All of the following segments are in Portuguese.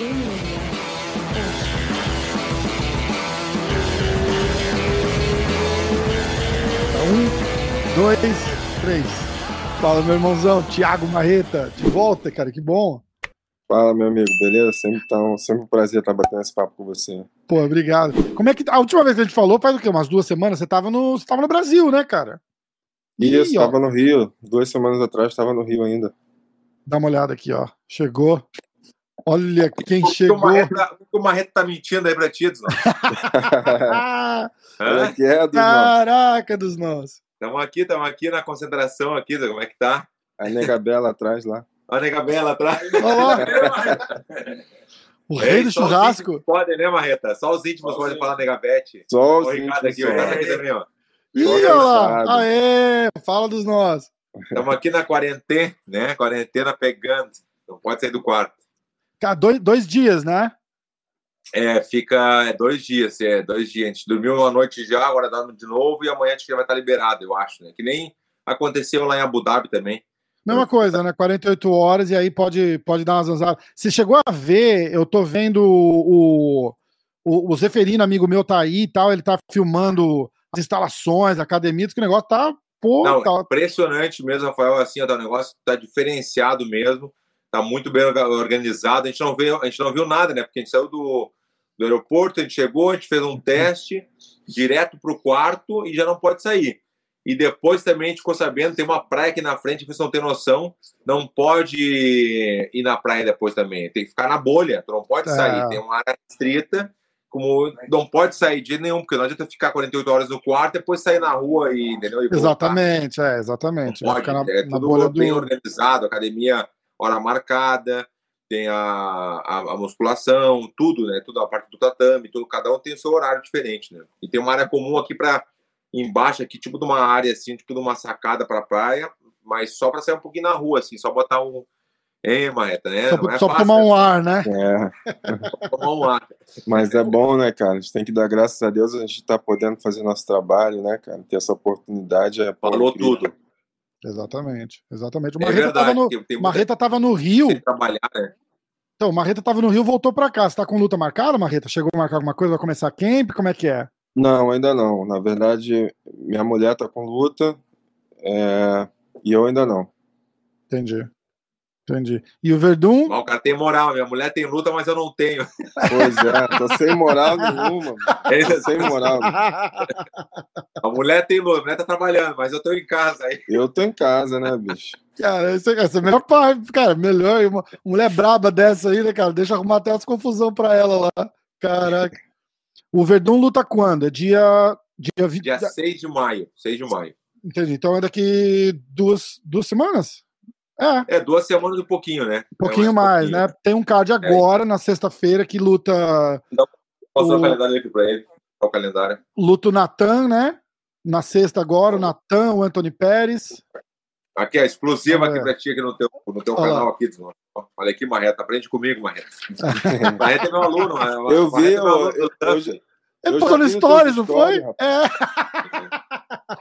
Um, dois, três. Fala, meu irmãozão, Thiago Marreta, de volta, cara, que bom. Fala, meu amigo, beleza? Sempre, tão, sempre um prazer estar batendo esse papo com você. Pô, obrigado. Como é que. A última vez que a gente falou, faz o quê? Umas duas semanas? Você tava no, você tava no Brasil, né, cara? Isso, Ih, tava ó. no Rio. Duas semanas atrás tava no Rio ainda. Dá uma olhada aqui, ó. Chegou. Olha quem o chegou. O Marreta tá mentindo aí pra ti, dos nossos. é que é, dos Caraca, dos nossos. Estamos aqui, estamos aqui na concentração aqui, como é que tá? A nega bela atrás lá. A nega bela atrás. o rei do churrasco. Podem, né, Marreta? Só os íntimos podem falar negabete. Só os o íntimos. Aqui, o Ricardo aqui também, ó. Ih, olha lá. Aê, fala dos nós. Estamos aqui na quarentena, né? Quarentena pegando. Não pode sair do quarto. Cara, dois, dois dias, né? É, fica é, dois dias, é, dois dias. A gente dormiu uma noite já, agora dá de novo, e amanhã a gente já vai estar liberado, eu acho, né? Que nem aconteceu lá em Abu Dhabi também. Mesma coisa, né? 48 horas e aí pode, pode dar uma zanzada. Você chegou a ver, eu tô vendo o, o, o Zeferino, amigo meu, tá aí e tal, ele tá filmando as instalações, a academia, que o negócio tá. Pô, Não, tá... impressionante mesmo, Rafael, assim, ó, o negócio tá diferenciado mesmo, tá muito bem organizado. A gente não viu, a gente não viu nada, né? Porque a gente saiu do, do aeroporto, a gente chegou, a gente fez um teste direto pro quarto e já não pode sair. E depois também a gente ficou sabendo, tem uma praia aqui na frente, que você não tem noção, não pode ir na praia depois também. Tem que ficar na bolha, tu não pode é. sair. Tem uma área restrita, como não pode sair de nenhum, porque não adianta ficar 48 horas no quarto e depois sair na rua e, entendeu? E exatamente, é, exatamente. Não pode, na, é na tudo bem do... organizado, academia, hora marcada, tem a, a, a, musculação, tudo, né? Tudo a parte do tatame, tudo, cada um tem o seu horário diferente, né? E tem uma área comum aqui para embaixo aqui, tipo de uma área assim, tipo de uma sacada para praia, mas só para sair um pouquinho na rua, assim, só botar um. É, Marreta, né? Só, é só fácil, tomar um ar, né? É. tomar um ar. Mas é bom, né, cara? A gente tem que dar graças a Deus, a gente tá podendo fazer nosso trabalho, né, cara? Ter essa oportunidade. É Falou tudo. Exatamente, exatamente. O Marreta, é verdade, tava, no, Marreta tava no Rio. Trabalhar, né? Então, o Marreta tava no Rio, voltou para cá. Você tá com luta marcada, Marreta? Chegou a marcar alguma coisa? Vai começar camp? Como é que é? Não, ainda não. Na verdade, minha mulher tá com luta é... e eu ainda não. Entendi. Entendi. E o Verdun? o cara tem moral. Minha mulher tem luta, mas eu não tenho. Pois é, tô sem moral nenhuma. Tô sem moral. A mulher tem luta, a mulher tá trabalhando, mas eu tô em casa aí. Eu tô em casa, né, bicho? Cara, essa, essa é a melhor parte, cara. Melhor, uma mulher braba dessa aí, né, cara? Deixa arrumar até as confusão pra ela lá. Caraca. O Verdun luta quando? É dia. Dia, 20... dia 6 de maio. 6 de maio. Entendi. Então é daqui duas, duas semanas? É. É, duas semanas e um pouquinho, né? Um pouquinho é mais, pouquinho. né? Tem um card agora, é. na sexta-feira, que luta. Então, posso o... o calendário aqui pra ele. Qual o calendário? Luta o Natan, né? Na sexta agora, o Natan, o Anthony Pérez. Aqui, a explosiva aqui pra ti aqui no teu, no teu canal aqui. Olha aqui, Marreta. Aprende comigo, Marreta. Marreta é meu aluno. Eu vi, eu, eu, eu, eu, ele postou no Stories, não foi? É.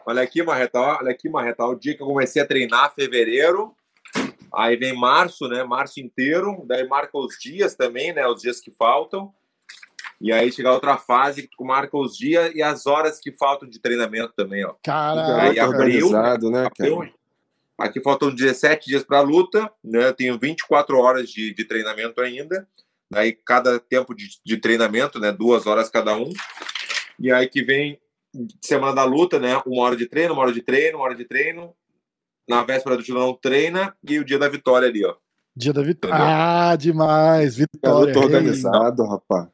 Olha aqui, Marreta, olha aqui, Marreta. O dia que eu comecei a treinar, fevereiro. Aí vem março, né? Março inteiro. Daí marca os dias também, né? Os dias que faltam. E aí chega outra fase que marca os dias e as horas que faltam de treinamento também, ó. Caralho, organizado, né, cara? Aqui faltam 17 dias para a luta, né? Eu tenho 24 horas de, de treinamento ainda. Daí cada tempo de, de, treinamento, né? Duas horas cada um. E aí que vem semana da luta, né? Uma hora de treino, uma hora de treino, uma hora de treino. Na véspera do não treina e o dia da vitória ali, ó. Dia da vitória. Ah, demais! Vitória. Eu organizado, rapaz.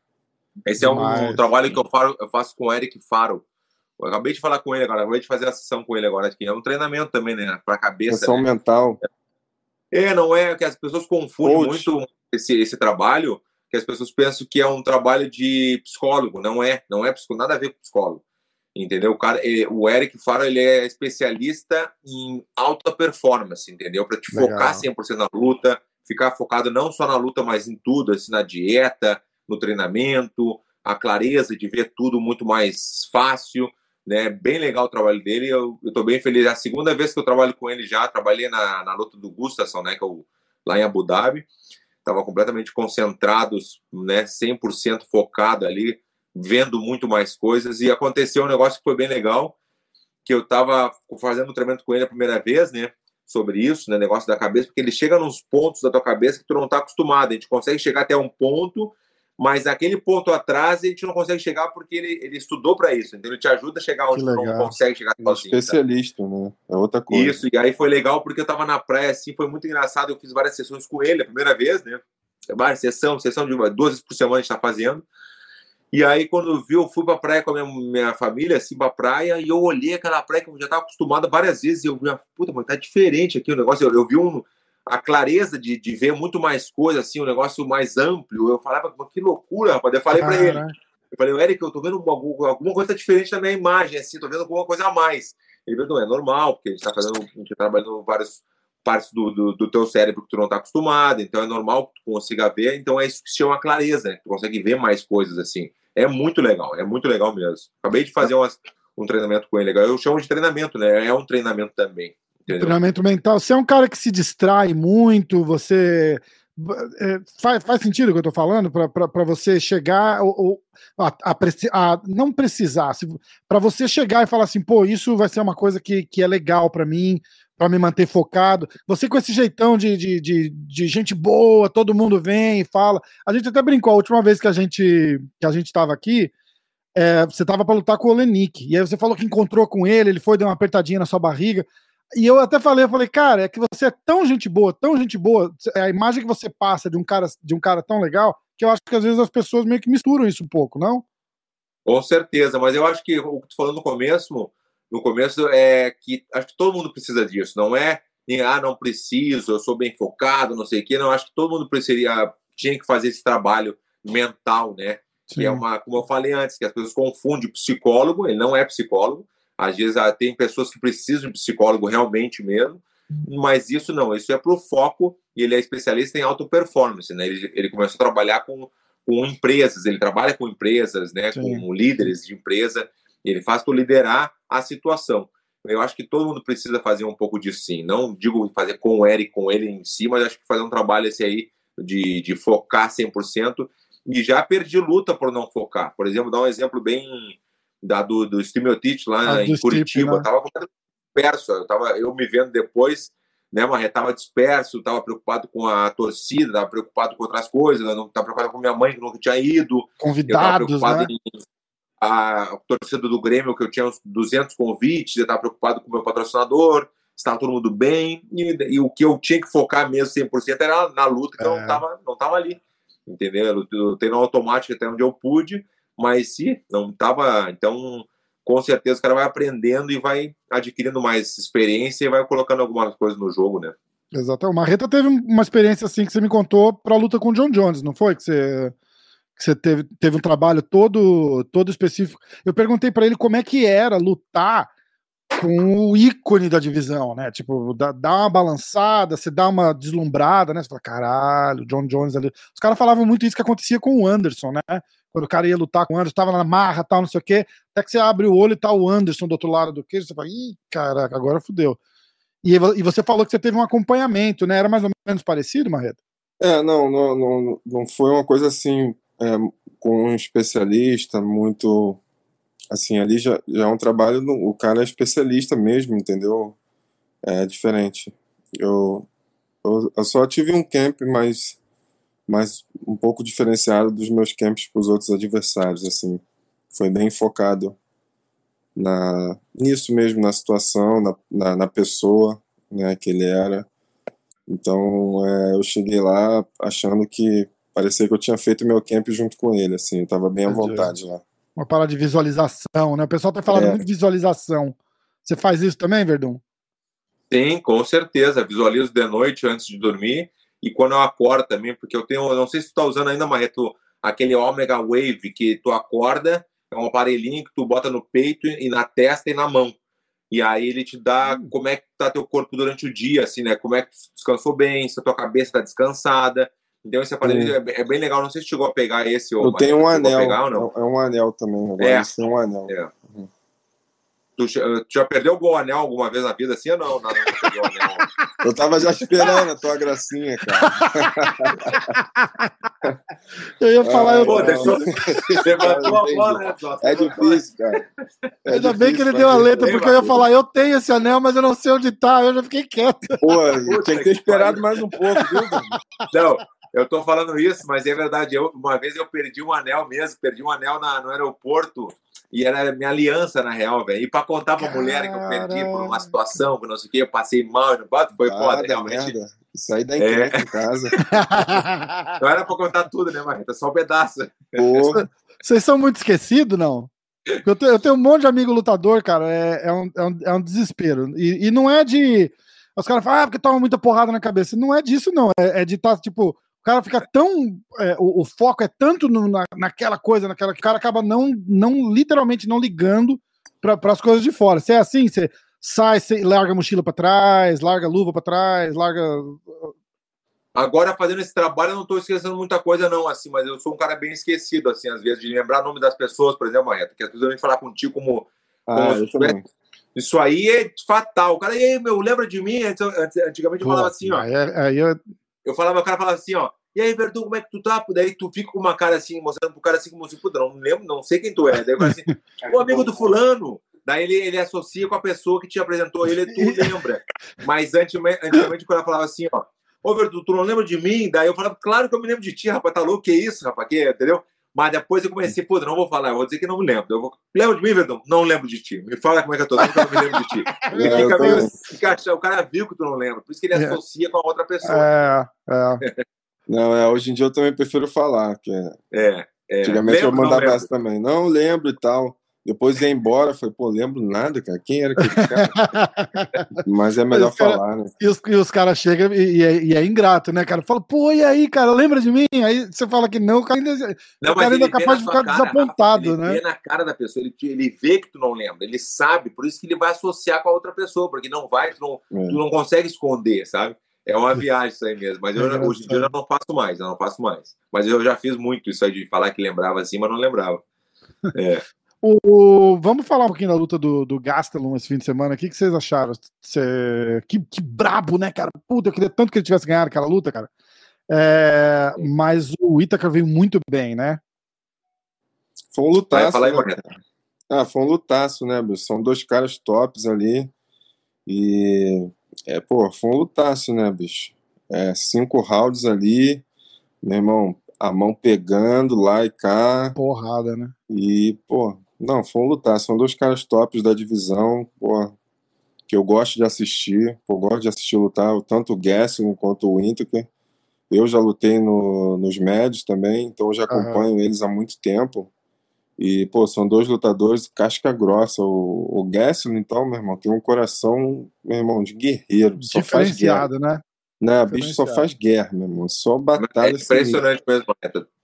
Esse demais. é um, um, trabalho que eu faço, eu faço com o Eric Faro. Eu acabei de falar com ele agora, acabei de fazer a sessão com ele agora aqui. É um treinamento também, né? Para a cabeça. Sessão né? mental. É, não é que as pessoas confundem Coach. muito esse, esse trabalho, que as pessoas pensam que é um trabalho de psicólogo. Não é, não é psicólogo, nada a ver com psicólogo. Entendeu? O, cara, o Eric Faro ele é especialista em alta performance, entendeu? Para te Legal. focar 100% na luta, ficar focado não só na luta, mas em tudo, assim, na dieta, no treinamento, a clareza de ver tudo muito mais fácil né? Bem legal o trabalho dele. Eu, estou bem feliz. É a segunda vez que eu trabalho com ele já. Trabalhei na, na luta do Gustafsson, né? Que eu, lá em Abu Dhabi. estava completamente concentrados, né, 100% focado ali, vendo muito mais coisas. E aconteceu um negócio que foi bem legal, que eu estava fazendo um treinamento com ele a primeira vez, né, sobre isso, né, negócio da cabeça, porque ele chega nos pontos da tua cabeça que tu não está acostumado. A gente consegue chegar até um ponto, mas aquele ponto atrás a gente não consegue chegar porque ele, ele estudou para isso, então ele te ajuda a chegar onde tu não consegue chegar sozinho. Tá? Especialista, tá? né? É outra coisa. Isso, e aí foi legal porque eu tava na praia assim, foi muito engraçado. Eu fiz várias sessões com ele a primeira vez, né? Várias sessão, sessão de uma, duas vezes por semana a gente tá fazendo. E aí, quando viu, eu fui pra praia com a minha, minha família, assim, pra praia, e eu olhei aquela praia que eu já tava acostumado várias vezes, e eu vi, puta, mas tá diferente aqui o negócio. Eu, eu vi um, a clareza de, de ver muito mais coisas, assim, um negócio mais amplo. Eu falava, que loucura, rapaz. Eu falei para ele. Eu falei, Eric, eu tô vendo alguma, alguma coisa diferente na minha imagem, assim, tô vendo alguma coisa a mais. Ele falou, não, é normal, porque a gente tá fazendo, a gente tá trabalhando várias partes do, do, do, teu cérebro que tu não tá acostumado, então é normal que tu consiga ver, então é isso que se chama clareza, né? Tu consegue ver mais coisas, assim. É muito legal, é muito legal mesmo. Acabei de fazer umas, um treinamento com ele, eu chamo de treinamento, né? É um treinamento também. Entendeu? Treinamento mental. Você é um cara que se distrai muito, você. É, faz, faz sentido o que eu estou falando? Para você chegar ou, ou a, a, a, não precisar, para você chegar e falar assim, pô, isso vai ser uma coisa que, que é legal para mim, para me manter focado. Você com esse jeitão de, de, de, de, gente boa, todo mundo vem e fala. A gente até brincou a última vez que a gente que a gente estava aqui. É, você estava para lutar com o Olenik, e aí você falou que encontrou com ele, ele foi dar uma apertadinha na sua barriga. E eu até falei, eu falei, cara, é que você é tão gente boa, tão gente boa, a imagem que você passa de um cara, de um cara tão legal, que eu acho que às vezes as pessoas meio que misturam isso um pouco, não? Com certeza, mas eu acho que o que tu falou no começo, no começo é que acho que todo mundo precisa disso, não é ah, não preciso, eu sou bem focado, não sei o quê, não, acho que todo mundo precisaria, tinha que fazer esse trabalho mental, né? Sim. Que é uma, como eu falei antes, que as pessoas confundem psicólogo, ele não é psicólogo, às vezes ah, tem pessoas que precisam de psicólogo realmente mesmo, mas isso não, isso é para o foco e ele é especialista em auto performance, né? Ele, ele começou a trabalhar com, com empresas, ele trabalha com empresas, né? Sim. Com líderes de empresa, ele faz para liderar a situação. Eu acho que todo mundo precisa fazer um pouco disso sim. Não digo fazer com o Eric, com ele em si, mas acho que fazer um trabalho esse aí de, de focar 100%. E já perdi luta por não focar. Por exemplo, dar um exemplo bem da, do, do lá ah, em Curitiba. Né? Tava disperso. Eu, tava, eu me vendo depois, né, mas estava disperso, estava preocupado com a torcida, estava preocupado com outras coisas, não estava preocupado com minha mãe, que nunca tinha ido. Convidados, né? a torcida do Grêmio, que eu tinha uns 200 convites, eu estava preocupado com o meu patrocinador, estava todo mundo bem, e, e, o que eu tinha que focar mesmo 100% era na luta, que é. eu não estava não tava ali, entendeu? Eu, tenho no automático até onde eu pude, mas se não estava, então com certeza o cara vai aprendendo e vai adquirindo mais experiência e vai colocando algumas coisas no jogo, né? Exato. O Marreta teve uma experiência assim que você me contou para a luta com o John Jones, não foi? Que você, que você teve, teve um trabalho todo todo específico. Eu perguntei para ele como é que era lutar com o ícone da divisão, né? Tipo, dá, dá uma balançada, você dá uma deslumbrada, né? Você fala, caralho, John Jones ali. Os caras falavam muito isso que acontecia com o Anderson, né? Quando o cara ia lutar com o Anderson, tava na marra, tal, não sei o quê, até que você abre o olho e tá o Anderson do outro lado do queijo, você fala, ih, caraca, agora fudeu. E, e você falou que você teve um acompanhamento, né? Era mais ou menos parecido, Marreta? É, não, não, não, não foi uma coisa assim, é, com um especialista, muito. Assim, ali já, já é um trabalho, o cara é especialista mesmo, entendeu? É diferente. Eu, eu, eu só tive um camp, mas mas um pouco diferenciado dos meus camps para os outros adversários, assim. Foi bem focado na nisso mesmo, na situação, na, na, na pessoa, né, que ele era. Então, é, eu cheguei lá achando que parecia que eu tinha feito meu camp junto com ele, assim, eu tava bem à vontade lá. Uma parada de visualização, né? O pessoal tá falando é. muito de visualização. Você faz isso também, Verdun? Sim, com certeza. Visualizo de noite antes de dormir e quando eu acordo também, porque eu tenho, não sei se tu tá usando ainda, Marreto, aquele Omega Wave que tu acorda, é um aparelhinho que tu bota no peito e na testa e na mão. E aí ele te dá hum. como é que tá teu corpo durante o dia, assim, né? Como é que tu descansou bem, se a tua cabeça tá descansada. Então esse aparelho é, é, bem legal. Não sei se chegou a pegar esse ou Eu tenho um anel. Pegar, é um anel também. Agora é. tem um anel. É. Uhum. Tu, tu já perdeu o anel alguma vez na vida assim ou não? Não, não perdeu o anel. Eu tava já esperando a tua gracinha, cara. eu ia falar, ah, eu. Pô, deixou... Levantou a bola, né, É difícil, cara. É Ainda difícil, bem que ele deu a letra, porque eu ia falar, eu tenho esse anel, mas eu não sei onde tá. Eu já fiquei quieto. Pô, tinha que ter esperado mais um pouco, viu? Não, eu tô falando isso, mas é verdade. Eu, uma vez eu perdi um anel mesmo, perdi um anel na, no aeroporto e era minha aliança, na real, velho. E pra contar pra Caramba. mulher que eu perdi por uma situação, que não sei o que, eu passei mal no bato, foi ah, foda, realmente. Merda. Isso aí dá é. em casa. não era pra contar tudo, né, Marreta? Só um pedaço. Vocês são muito esquecidos, não? Eu tenho, eu tenho, um monte de amigo lutador, cara. É, é, um, é, um, é um desespero. E, e não é de. Os caras falam, ah, porque toma muita porrada na cabeça. Não é disso, não. É, é de estar, tá, tipo, cara fica tão. É, o, o, foco é tanto no, na, naquela coisa, naquela que o cara acaba não, não literalmente não ligando para as coisas de fora. Se é assim, você sai, você larga a mochila para trás, larga a luva para trás, larga. Agora, fazendo esse trabalho, eu não estou esquecendo muita coisa, não, assim, mas eu sou um cara bem esquecido, assim, às vezes, de lembrar o nome das pessoas, por exemplo, Marreta, que às vezes eu venho falar contigo como. Ah, como isso aí é fatal. O cara, ei, meu, lembra de mim? Antigamente eu falava assim, ó. Aí, aí eu eu falava, o cara falava assim, ó, e aí, Verdun, como é que tu tá? Daí tu fica com uma cara assim, mostrando pro cara assim, como se, puta, não lembro, não sei quem tu é. Daí eu assim, o amigo do fulano. Daí ele, ele associa com a pessoa que te apresentou ele, tu lembra. Mas antigamente, antigamente quando ela falava assim, ó, ô Verdun, tu não lembra de mim? Daí eu falava, claro que eu me lembro de ti, rapaz, tá louco, que isso, rapaz, que, entendeu? Mas depois eu comecei, puta, não vou falar, eu vou dizer que não me lembro. Eu vou... Lembra de mim, Verdão? Não lembro de ti. Me fala como é que eu tô, nunca me lembro de ti. É, fica meio... fica... O cara viu que tu não lembra, por isso que ele é. associa com a outra pessoa. É, é. Não, é, hoje em dia eu também prefiro falar. Que é... é, é. Antigamente lembro, eu mandava essa também. Não lembro e tal. Depois ia embora, foi, pô, lembro nada, cara. Quem era aquele cara? Mas é melhor cara, falar, né? E os, e os caras chegam e, e, é, e, é, ingrato, né, cara? Fala, pô, e aí, cara, lembra de mim? Aí você fala que não, o cara ainda, não, o cara ainda é capaz de ficar cara, desapontado, Rafa, né? Ele vê na cara da pessoa, ele, ele vê que tu não lembra, ele sabe, por isso que ele vai associar com a outra pessoa, porque não vai, tu não, é. tu não consegue esconder, sabe? É uma viagem isso aí mesmo. Mas eu, é hoje em dia eu não faço mais, eu não faço mais. Mas eu já fiz muito isso aí de falar que lembrava assim, mas não lembrava. É. O, vamos falar um pouquinho da luta do, do Gastelum esse fim de semana. O que, que vocês acharam? Cê, que, que brabo, né, cara? Puta, eu queria tanto que ele tivesse ganhado aquela luta, cara. É, mas o Itaca veio muito bem, né? Foi um lutaço. Aí, né? Ah, foi um lutaço, né, Bruce? São dois caras tops ali. E, é, pô, foi um lutaço, né, bicho? É, cinco rounds ali. Meu irmão, a mão pegando lá e cá. Porrada, né? E, pô, não, foi um lutar. São dois caras tops da divisão, pô, que eu gosto de assistir. Pô, gosto de assistir lutar tanto o Gessling quanto o Whittaker. Eu já lutei no, nos médios também, então eu já acompanho uhum. eles há muito tempo. E, pô, são dois lutadores casca grossa. O, o Gessling, então, meu irmão, tem um coração, meu irmão, de guerreiro. Só Diferenciado, né? Não, o bicho só faz guerra, meu irmão. Só batalha. É impressionante mesmo,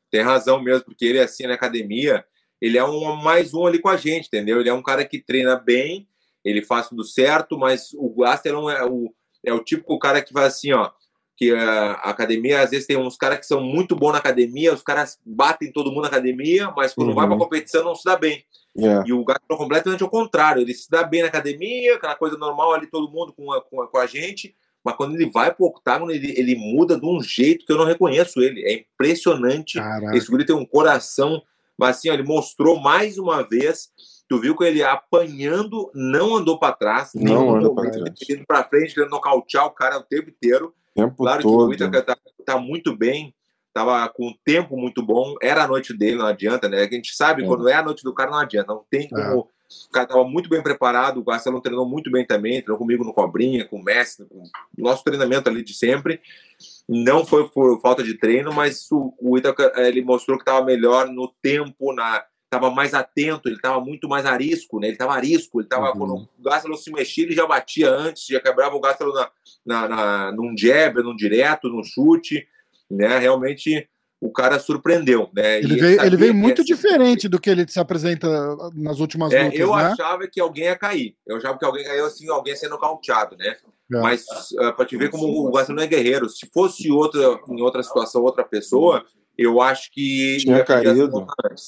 Tem razão mesmo, porque ele, assim, na academia, ele é um mais um ali com a gente, entendeu? Ele é um cara que treina bem, ele faz tudo certo, mas o Gastelum é o, é o típico cara que vai assim, ó, que a academia, às vezes tem uns caras que são muito bons na academia, os caras batem todo mundo na academia, mas quando uhum. vai pra competição não se dá bem. Yeah. E o Gastelum é completamente ao contrário, ele se dá bem na academia, aquela coisa normal ali, todo mundo com a, com a, com a gente, mas quando ele vai pro octágono, ele, ele muda de um jeito que eu não reconheço ele. É impressionante. Caraca. Esse guri tem um coração mas assim, ó, ele mostrou mais uma vez. Tu viu que ele apanhando, não andou para trás, não andou para trás. Indo para frente, querendo nocautear o cara o tempo inteiro. Tempo claro todo. que o Itaca tá, tá, muito bem, tava com um tempo muito bom. Era a noite dele, não adianta, né? A gente sabe, é. quando é a noite do cara, não adianta. Não tem como. É. O cara estava muito bem preparado, o Garcelo treinou muito bem também, treinou comigo no Cobrinha, com o Messi, com o nosso treinamento ali de sempre. Não foi por falta de treino, mas o, o Itaca, eh, ele mostrou que estava melhor no tempo, na estava mais atento, ele estava muito mais arisco, né? Ele estava arisco, ele estava uhum. quando o Gastalo se mexia, ele já batia antes, já quebrava o Gastalo na, na, na, num jab, num direto, num chute, né? Realmente o cara surpreendeu, né? Ele veio, ele veio muito diferente do que ele se apresenta nas últimas é, lutas, Eu né? achava que alguém ia cair. Eu achava que alguém caiu assim, alguém sendo cauteado, né? É. Mas uh, para te ver como o não é guerreiro. Se fosse outra, em outra situação, outra pessoa, eu acho que. Tinha caído.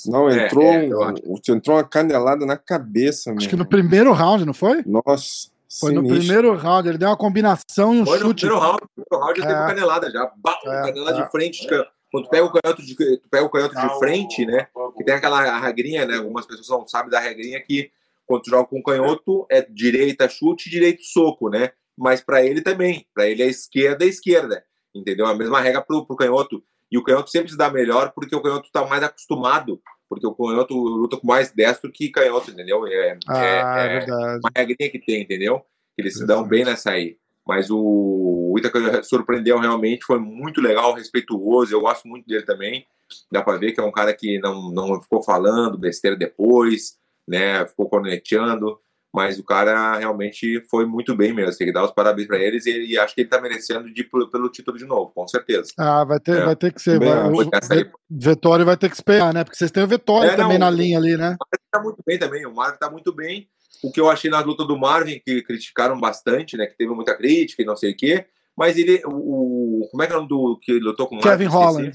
Não, É, entrou, é, um- entrou uma canelada na cabeça, Acho meu. que no primeiro round, não foi? Nossa, Foi no sinistro. primeiro round. Ele deu uma combinação e um Foi no chute. primeiro round, no primeiro round já teve É. canelada já. Bau, É, canelada é. de frente. Quando tu pega o canhoto de, tu pega o canhoto de frente, né? Que tem aquela regrinha, né? Algumas pessoas não sabem da regrinha que quando tu joga com canhoto é direita chute, direito soco, né? Mas para ele também, para ele é esquerda é esquerda, entendeu? A mesma regra pro, pro canhoto. E o canhoto sempre se dá melhor porque o canhoto tá mais acostumado, porque o canhoto luta com mais destro que canhoto, entendeu? É, Ah, é- é, é verdade. uma regrinha que tem, entendeu? Que eles se dão bem nessa aí. Mas o, o Itaca surpreendeu realmente, foi muito legal, respeituoso, eu gosto muito dele também. Dá pra ver que é um cara que não, não ficou falando besteira depois, né? Ficou corneteando, mas o cara realmente foi muito bem mesmo. Tem que dar os parabéns pra eles e, ele- acho que ele tá merecendo de ir pelo, pelo título de novo, com certeza. Ah, vai ter, É. vai ter que ser. Também vai- o Essa aí Vettori vai ter que esperar, né? Porque vocês têm o Vettori É, também não, na o- linha ali, né? tá muito bem também. O Marvin tá muito bem. O que eu achei na luta do Marvin, que criticaram bastante, né? Que teve muita crítica e não sei o quê. Mas ele. O, como é que é o nome do que lutou com o Kevin Marvin? Holland.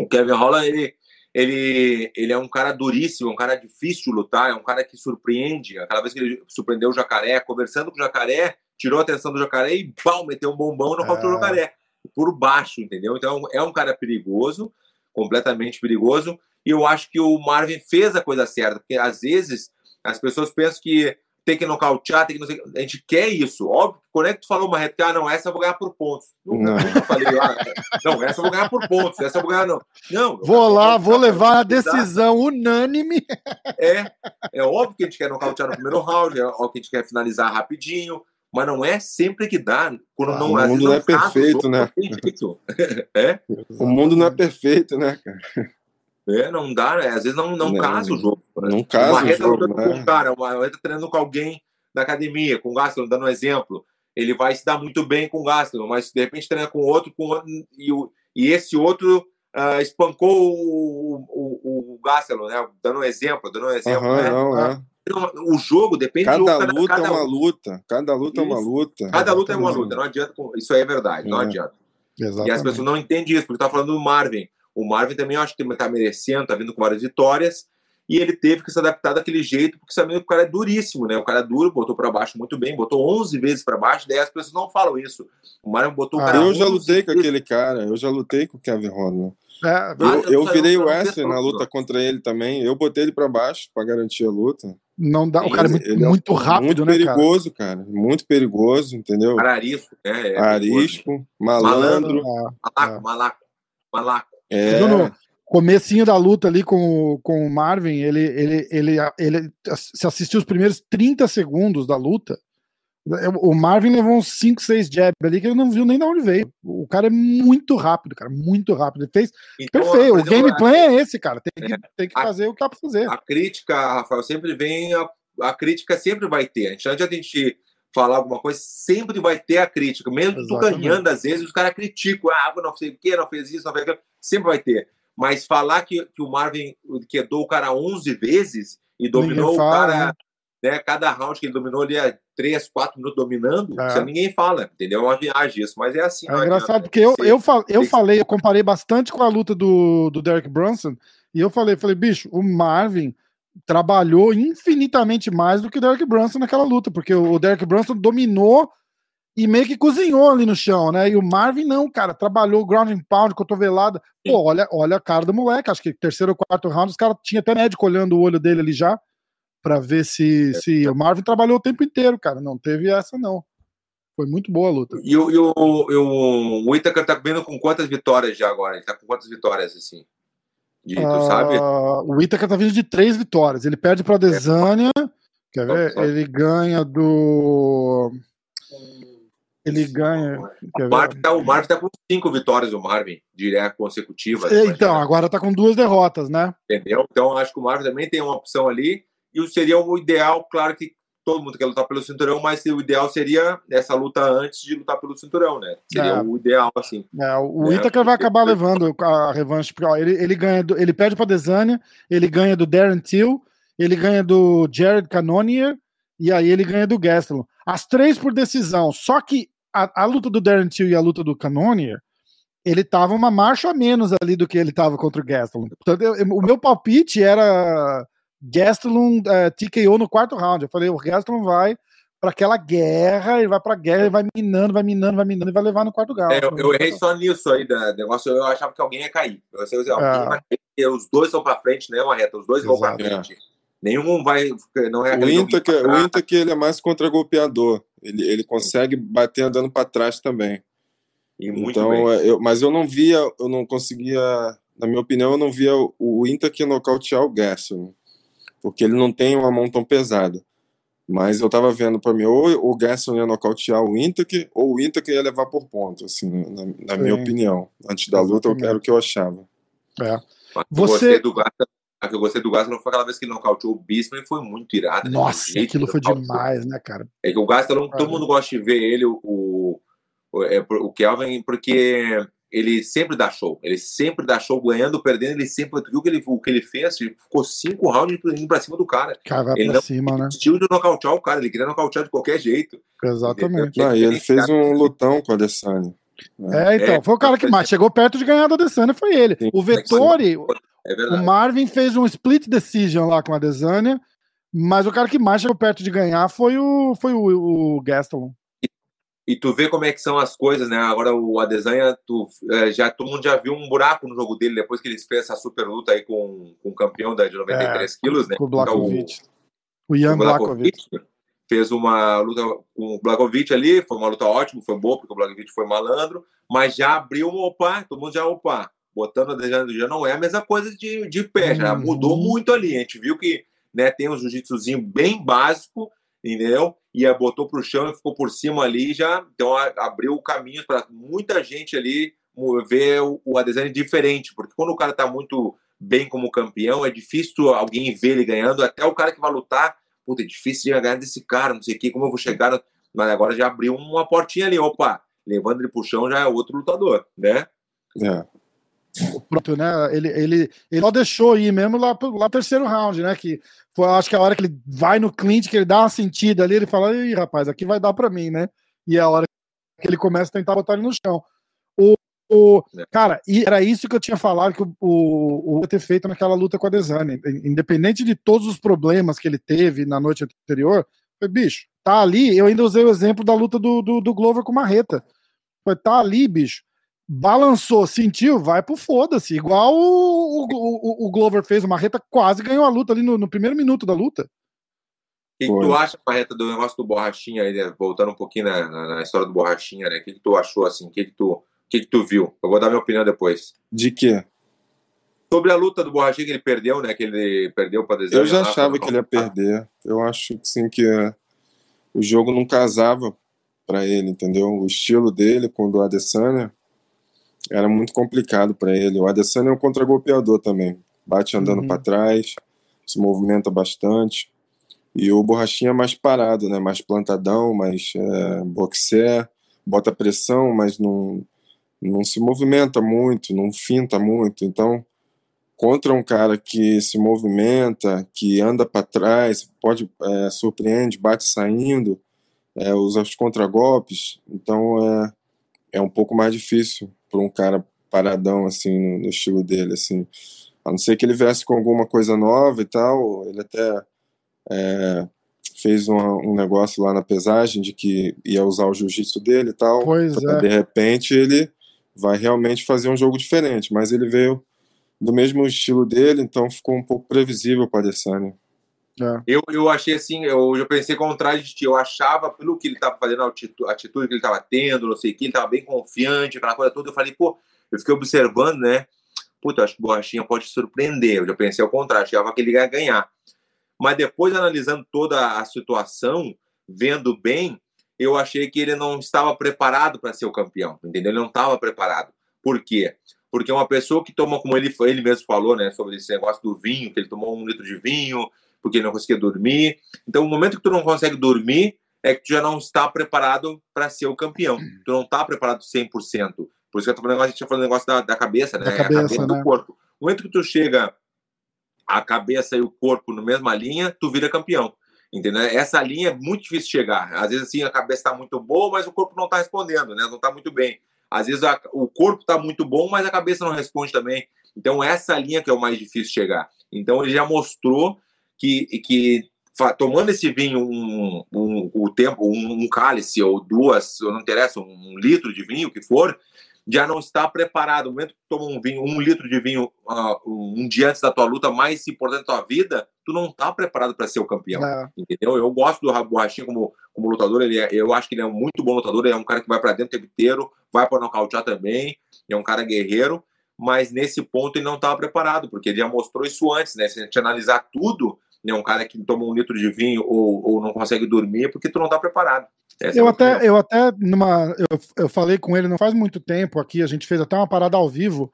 O Kevin Holland, ele, ele, ele é um cara duríssimo, um cara difícil de lutar, é um cara que surpreende. Aquela vez que ele surpreendeu o jacaré, conversando com o jacaré, tirou a atenção do jacaré e pau, meteu um bombão no É. o jacaré. Por baixo, entendeu? Então é um cara perigoso, completamente perigoso. E eu acho que o Marvin fez a coisa certa, porque às vezes as pessoas pensam que tem que nocautear, tem que não sei, a gente quer isso. Óbvio, quando é que tu falou uma reta, ah, não, essa eu vou ganhar por pontos. Nunca, Não. nunca falei, ah, não, essa eu vou ganhar por pontos, essa eu vou ganhar, não. Não, Vou lá, nocautear, vou levar a decisão unânime. É, é óbvio que a gente quer nocautear no primeiro round, é óbvio que a gente quer finalizar rapidinho, mas não é sempre que dá. Quando Ah, não, o mundo não é casa o perfeito, jogo, né? é, O mundo não é perfeito, né, cara? é, não dá, né? Às vezes não, não, Não, casa o jogo. Né? Não casa o o Marreta jogo, lutando né? com um cara, o Marreta treinando com alguém na academia, com o Gaston, dando um exemplo. Ele vai se dar muito bem com o Gaston, mas de repente treina com outro, com outro e, o, e esse outro ah, espancou o, o, o Gastelum, né? Dando um exemplo, dando um exemplo. Aham, né? não, é. Então, O jogo depende Cada do cada, luta cada é uma um. luta. Cada luta é uma Isso. luta. Cada luta é uma Exatamente. luta, não adianta. Isso aí é verdade, não É. adianta. E as Exatamente. pessoas não entendem isso, porque tá falando do Marvin. O Marvin também eu acho que tá merecendo, tá vindo com várias vitórias. E ele teve que se adaptar daquele jeito, porque sabendo que o cara é duríssimo, né? O cara é duro, botou pra baixo muito bem, botou 11 vezes pra baixo, daí as pessoas não falam isso. O Marvin botou o Ah, cara Eu já 11 lutei com vezes. aquele cara, eu já lutei com o Kevin Holland. É, Ah, Eu, eu virei eu o Wesley na luta contra ele também. Eu botei ele pra baixo pra garantir a luta. não dá, o cara é muito, Ele é muito rápido, muito né, cara? perigoso, cara? Muito perigoso, entendeu? Cara arisco, né? É perigoso. Arisco, malandro. Ah, Malaco, malaco, malaco. É, Bruno, comecinho da luta ali com, o- com o Marvin, ele, ele, ele, ele, se assistiu os primeiros 30 segundos da luta, o Marvin levou uns 5, 6 jabs ali que ele não viu nem de onde veio. O cara é muito rápido, cara, muito rápido. Ele fez Então, perfeito. O gameplay é esse, cara. Tem que, tem que A- fazer o que dá pra fazer. a crítica, Rafael, sempre vem. A, a crítica sempre vai ter. A gente não adianta a gente falar alguma coisa, sempre vai ter a crítica. Mesmo tu ganhando, às vezes, os caras criticam. Ah, não sei o que, não fez isso, não fez aquilo. Sempre vai ter. Mas falar que, que o Marvin quedou o cara 11 vezes e dominou Ninguém o fala, cara. Né, cada round que ele dominou ali é 3, 4 minutos dominando, É. isso ninguém fala, entendeu? É uma viagem isso, mas é assim. É engraçado, adianta. porque eu, eu, fa- eu falei, eu comparei bastante com a luta do, do Derek Brunson, e eu falei, falei, bicho, o Marvin trabalhou infinitamente mais do que o Derek Brunson naquela luta, porque o o Derek Brunson dominou e meio que cozinhou ali no chão, né? E o Marvin não, cara, trabalhou ground and pound, cotovelada. Pô, olha, olha a cara do moleque, acho que terceiro ou quarto round, os caras tinham até médico olhando o olho dele ali já, pra ver se, se o Marvin trabalhou o tempo inteiro, cara, não teve essa não. Foi muito boa a luta. E, o- e o, e o, o Itaker tá vindo com quantas vitórias já agora? Ele tá com quantas vitórias, assim? De, Ah, sabe? O Ítaca tá vindo de três vitórias. Ele perde para Desânia. Quer ver? Ele ganha do. Ele ganha. O? Marvin, tá, o Marvin tá com cinco vitórias, o Marvin, direto consecutivas. É, Então, imagina, agora tá com duas derrotas, né? entendeu? Então, acho que o Marvin também tem uma opção ali. E seria o ideal, claro que todo mundo quer lutar pelo cinturão, mas o ideal seria essa luta antes de lutar pelo cinturão, né? Seria É. o ideal, assim. É, o É, Ítaca vai acabar levando a revanche. porque, ele, ele ganha do- ele perde para Desânia, ele ganha do Darren Till, ele ganha do Jared Cannonier e aí ele ganha do Gastelum. As três por decisão. Só que a, a luta do Darren Till e a luta do Cannonier, ele tava uma marcha a menos ali do que ele tava contra o Gastelum. Portanto, eu, o meu palpite era Gastelum é, TKO no quarto round. Eu falei, o Gastelum vai para aquela guerra, ele vai pra guerra, ele vai minando, vai minando, vai minando e vai levar no quarto galo. É, eu, eu, errei só nisso aí, da negócio, eu achava que alguém ia cair. Eu sei, alguém é. vai cair, os dois estão para frente, né, uma reta, os dois Exato. vão para frente. É. Nenhum vai, não é o Inter que, o Inter que ele é mais contra-golpeador, ele, ele consegue bater andando para trás também. então, bem. É, eu, mas eu não via, eu não conseguia, na minha opinião, eu não via o Inter que nocautear o Gerson, porque ele não tem uma mão tão pesada. Mas eu tava vendo para mim, ou o Gerson ia nocautear o Inter, ou o Inter ia levar por ponto, assim, na, na minha opinião. Antes da luta, era o que eu achava. É. Você... do Gasta, a que eu gostei do Gasta não foi aquela vez que ele nocauteou o Bismarck, foi muito irado. Né? Nossa, aquilo foi demais, né, cara? É que o Gasta, não, todo mundo gosta de ver ele, o, o, o, é, o Kelvin, porque ele sempre dá show. Ele sempre dá show, ganhando, perdendo, ele sempre. Tu viu que ele, o que ele fez? Ele ficou cinco rounds indo pra cima do cara. Cara, vai ele pra cima, né? Estilo de nocautear o cara, ele queria nocautear de qualquer jeito. Exatamente. Ah, e ele fez um lutão com a Adesanya. É, então, é, foi o cara que mais chegou perto de ganhar da Adesanya, foi ele. Sim, o Vettori, é o Marvin fez um split decision lá com a Adesanya, mas o cara que mais chegou perto de ganhar foi o, foi o, o Gastelum. E tu vê como é que são as coisas, né? Agora o Adesanha, tu, é, já, todo mundo já viu um buraco no jogo dele depois que ele fez essa super luta aí com, com o campeão da, de 93 é, quilos, né? Com o Blakovic. o, o Ian Blakovic. Fez uma luta com o Blakovic ali, foi uma luta ótima, foi boa, porque o Blakovic foi malandro, mas já abriu um opa, todo mundo já opa. Botando a Adesanya já não é a mesma coisa de, de pé, já uhum. mudou muito ali. A gente viu que né, tem um jiu-jitsuzinho bem básico, entendeu? E a botou para o chão e ficou por cima ali, já então abriu o caminho para muita gente ali ver o, o Adesanya diferente, porque quando o cara está muito bem como campeão, é difícil alguém ver ele ganhando, até o cara que vai lutar, puta, é difícil de ganhar desse cara, não sei o que, como eu vou chegar, mas agora já abriu uma portinha ali, opa, levando ele pro chão já é outro lutador, né? É. Pronto, né? Ele, ele, ele só deixou ir mesmo lá, lá no terceiro round, né? Que foi, acho que a hora que ele vai no clinch, que ele dá uma sentida ali, ele fala, ih, rapaz, aqui vai dar para mim, né? E é a hora que ele começa a tentar botar ele no chão. O, o, cara, e era isso que eu tinha falado que o, o, o ter feito naquela luta com a Desane. Independente de todos os problemas que ele teve na noite anterior, foi, bicho, tá ali. Eu ainda usei o exemplo da luta do, do, do Glover com Marreta. Foi, tá ali, bicho balançou, sentiu, vai pro foda-se. Igual o, o, o, Glover fez, o Marreta quase ganhou a luta ali no, no primeiro minuto da luta. O que, que, tu acha, Marreta, do negócio do Borrachinha aí, né? voltando um pouquinho na, na, na, história do Borrachinha, né? O que, que tu achou, assim? O que, que, tu, que, que tu viu? Eu vou dar minha opinião depois. De quê? Sobre a luta do Borrachinha que ele perdeu, né? Que ele perdeu para Eu já achava que ele ia perder. Eu acho sim que uh, o jogo não casava para ele, entendeu? O estilo dele com o do Adesanya era muito complicado para ele. O Adesanya é um contragolpeador também. Bate andando uhum. para trás, se movimenta bastante. E o Borrachinha é mais parado, né? mais plantadão, mais é, boxer, bota pressão, mas não, não se movimenta muito, não finta muito. Então, contra um cara que se movimenta, que anda para trás, pode é, surpreende, bate saindo, é, usa os contragolpes, então é, é um pouco mais difícil para um cara paradão assim no, no, estilo dele assim. A não ser que ele viesse com alguma coisa nova e tal ele até é, fez um, um, negócio lá na pesagem de que ia usar o jiu-jitsu dele e tal. Pois é. de repente ele vai realmente fazer um jogo diferente mas ele veio do mesmo estilo dele então ficou um pouco previsível para Adesanya é. Eu, eu achei assim, eu já pensei contrário de ti. Eu achava, pelo que ele estava fazendo, a atitude, a atitude que ele estava tendo, não sei o que, ele estava bem confiante, aquela coisa toda. Eu falei, pô, eu fiquei observando, né? Puta, acho que o Borrachinha pode surpreender. Eu já pensei ao contrário, achava que ele ia ganhar. Mas depois, analisando toda a situação, vendo bem, eu achei que ele não estava preparado para ser o campeão, entendeu? Ele não estava preparado. Por quê? Porque uma pessoa que toma, como ele, ele mesmo falou, né, sobre esse negócio do vinho, que ele tomou um litro de vinho, porque não conseguia dormir. Então, o momento que tu não consegue dormir é que tu já não está preparado para ser o campeão. Tu não está preparado 100%. Por isso que eu tô falando, a gente tinha falando negócio da, da cabeça, né? Da cabeça, a cabeça né? do corpo. O momento que tu chega a cabeça e o corpo na mesma linha, tu vira campeão. Entendeu? Essa linha é muito difícil chegar. Às vezes, assim, a cabeça está muito boa, mas o corpo não está respondendo, né? Não está muito bem. Às vezes a, o corpo está muito bom, mas a cabeça não responde também. Então, essa linha que é o mais difícil chegar. Então, ele já mostrou que, que tomando esse vinho um, um, o tempo, um, um, cálice ou duas, não interessa, um litro de vinho, que for, já não está preparado. No momento que toma um vinho, um litro de vinho uh, um dia antes da tua luta mais importante da tua vida, tu não está preparado para ser o campeão. Entendeu? Eu gosto do Borrachinha como, como lutador, ele é, eu acho que ele é um muito bom lutador, ele é um cara que vai para dentro o tempo inteiro, vai para nocautear também, é um cara guerreiro, mas nesse ponto ele não estava preparado, porque ele já mostrou isso antes, né? Se a gente analisar tudo, né, um cara que toma um litro de vinho ou, ou não consegue dormir é porque tu não está preparado. Essa é eu, é até, eu até, numa, eu, eu falei com ele não faz muito tempo aqui, a gente fez até uma parada ao vivo,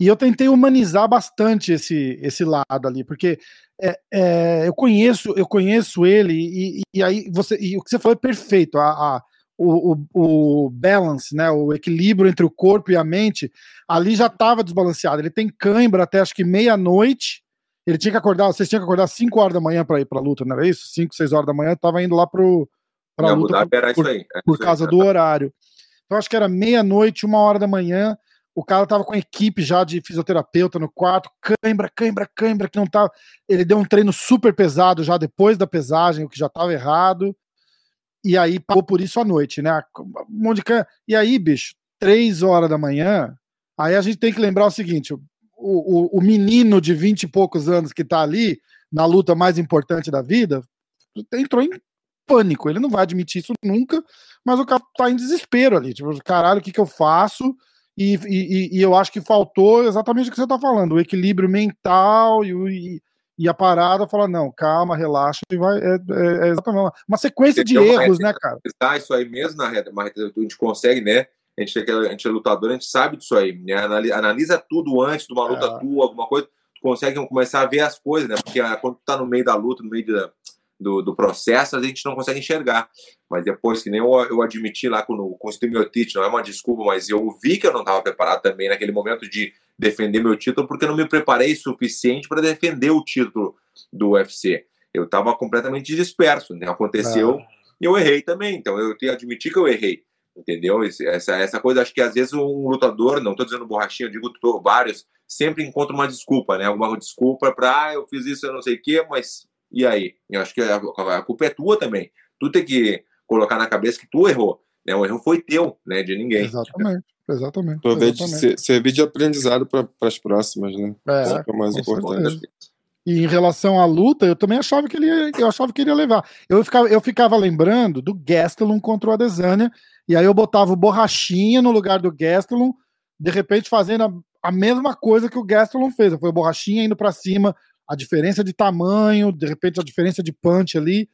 e eu tentei humanizar bastante esse, esse lado ali, porque é, é, eu conheço eu conheço ele e, e, aí você e o que você falou é perfeito a, a o, o, o, balance né o equilíbrio entre o corpo e a mente ali já estava desbalanceado ele tem cãibra até acho que meia noite ele tinha que acordar, vocês tinham que acordar 5 horas da manhã para ir para a luta, não era isso? 5, 6 horas da manhã, tava indo lá pro para luta por, era por, isso aí, por causa do horário. Então acho que era meia-noite, uma hora da manhã, o cara tava com a equipe já de fisioterapeuta no quarto, cãibra, cãibra, cãibra, que não tava. Ele deu um treino super pesado já depois da pesagem, o que já tava errado. E aí pagou por isso à noite, né? Um monte de can... E aí, bicho, três horas da manhã, aí a gente tem que lembrar o seguinte: o, o, o menino de vinte e poucos anos que está ali na luta mais importante da vida entrou em pânico. Ele não vai admitir isso nunca, mas o cara tá em desespero ali. Tipo, caralho, o que, que eu faço? E, e, e eu acho que faltou exatamente o que você tá falando: o equilíbrio mental e, e, e a parada fala, não, calma, relaxa, e vai. É, é, é exatamente uma sequência de erros, né, cara? Tá, isso aí mesmo, na reta, mas a gente consegue, né? A gente, a gente é lutador, a gente sabe disso aí, né? Analisa tudo antes de uma luta é. tua, alguma coisa, tu consegue começar a ver as coisas, né? Porque ah, quando tu tá no meio da luta, no meio do, do processo, a gente não consegue enxergar. Mas depois, que nem eu, eu admiti lá com, com o Stimiotite, não é uma desculpa, mas eu vi que eu não estava preparado também naquele momento de defender meu título, porque eu não me preparei suficiente para defender o título do UFC. Eu estava completamente disperso, né? Aconteceu é. e eu errei também. Então eu tenho que admitir que eu errei entendeu? Essa, essa coisa, acho que às vezes um lutador, não estou dizendo borrachinha, eu digo tô, vários, sempre encontra uma desculpa, né? Alguma desculpa para, ah, eu fiz isso, eu não sei o quê, mas e aí? Eu acho que a, a, culpa é tua também. Tu tem que colocar na cabeça que tu errou, né? O erro foi teu, né? De ninguém. Exatamente. Exatamente. Talvez servir de aprendizado para as próximas, né? É, Isso é o mais importante. Certeza. E em relação à luta, eu também achava que ele ia, eu achava que ele ia levar. Eu ficava, eu ficava lembrando do Gastelum contra o Adesanya, e aí eu botava o Borrachinha no lugar do Gastelum, de repente fazendo a, a mesma coisa que o Gastelum fez. Foi o Borrachinha indo para cima, a diferença de tamanho, de repente a diferença de punch ali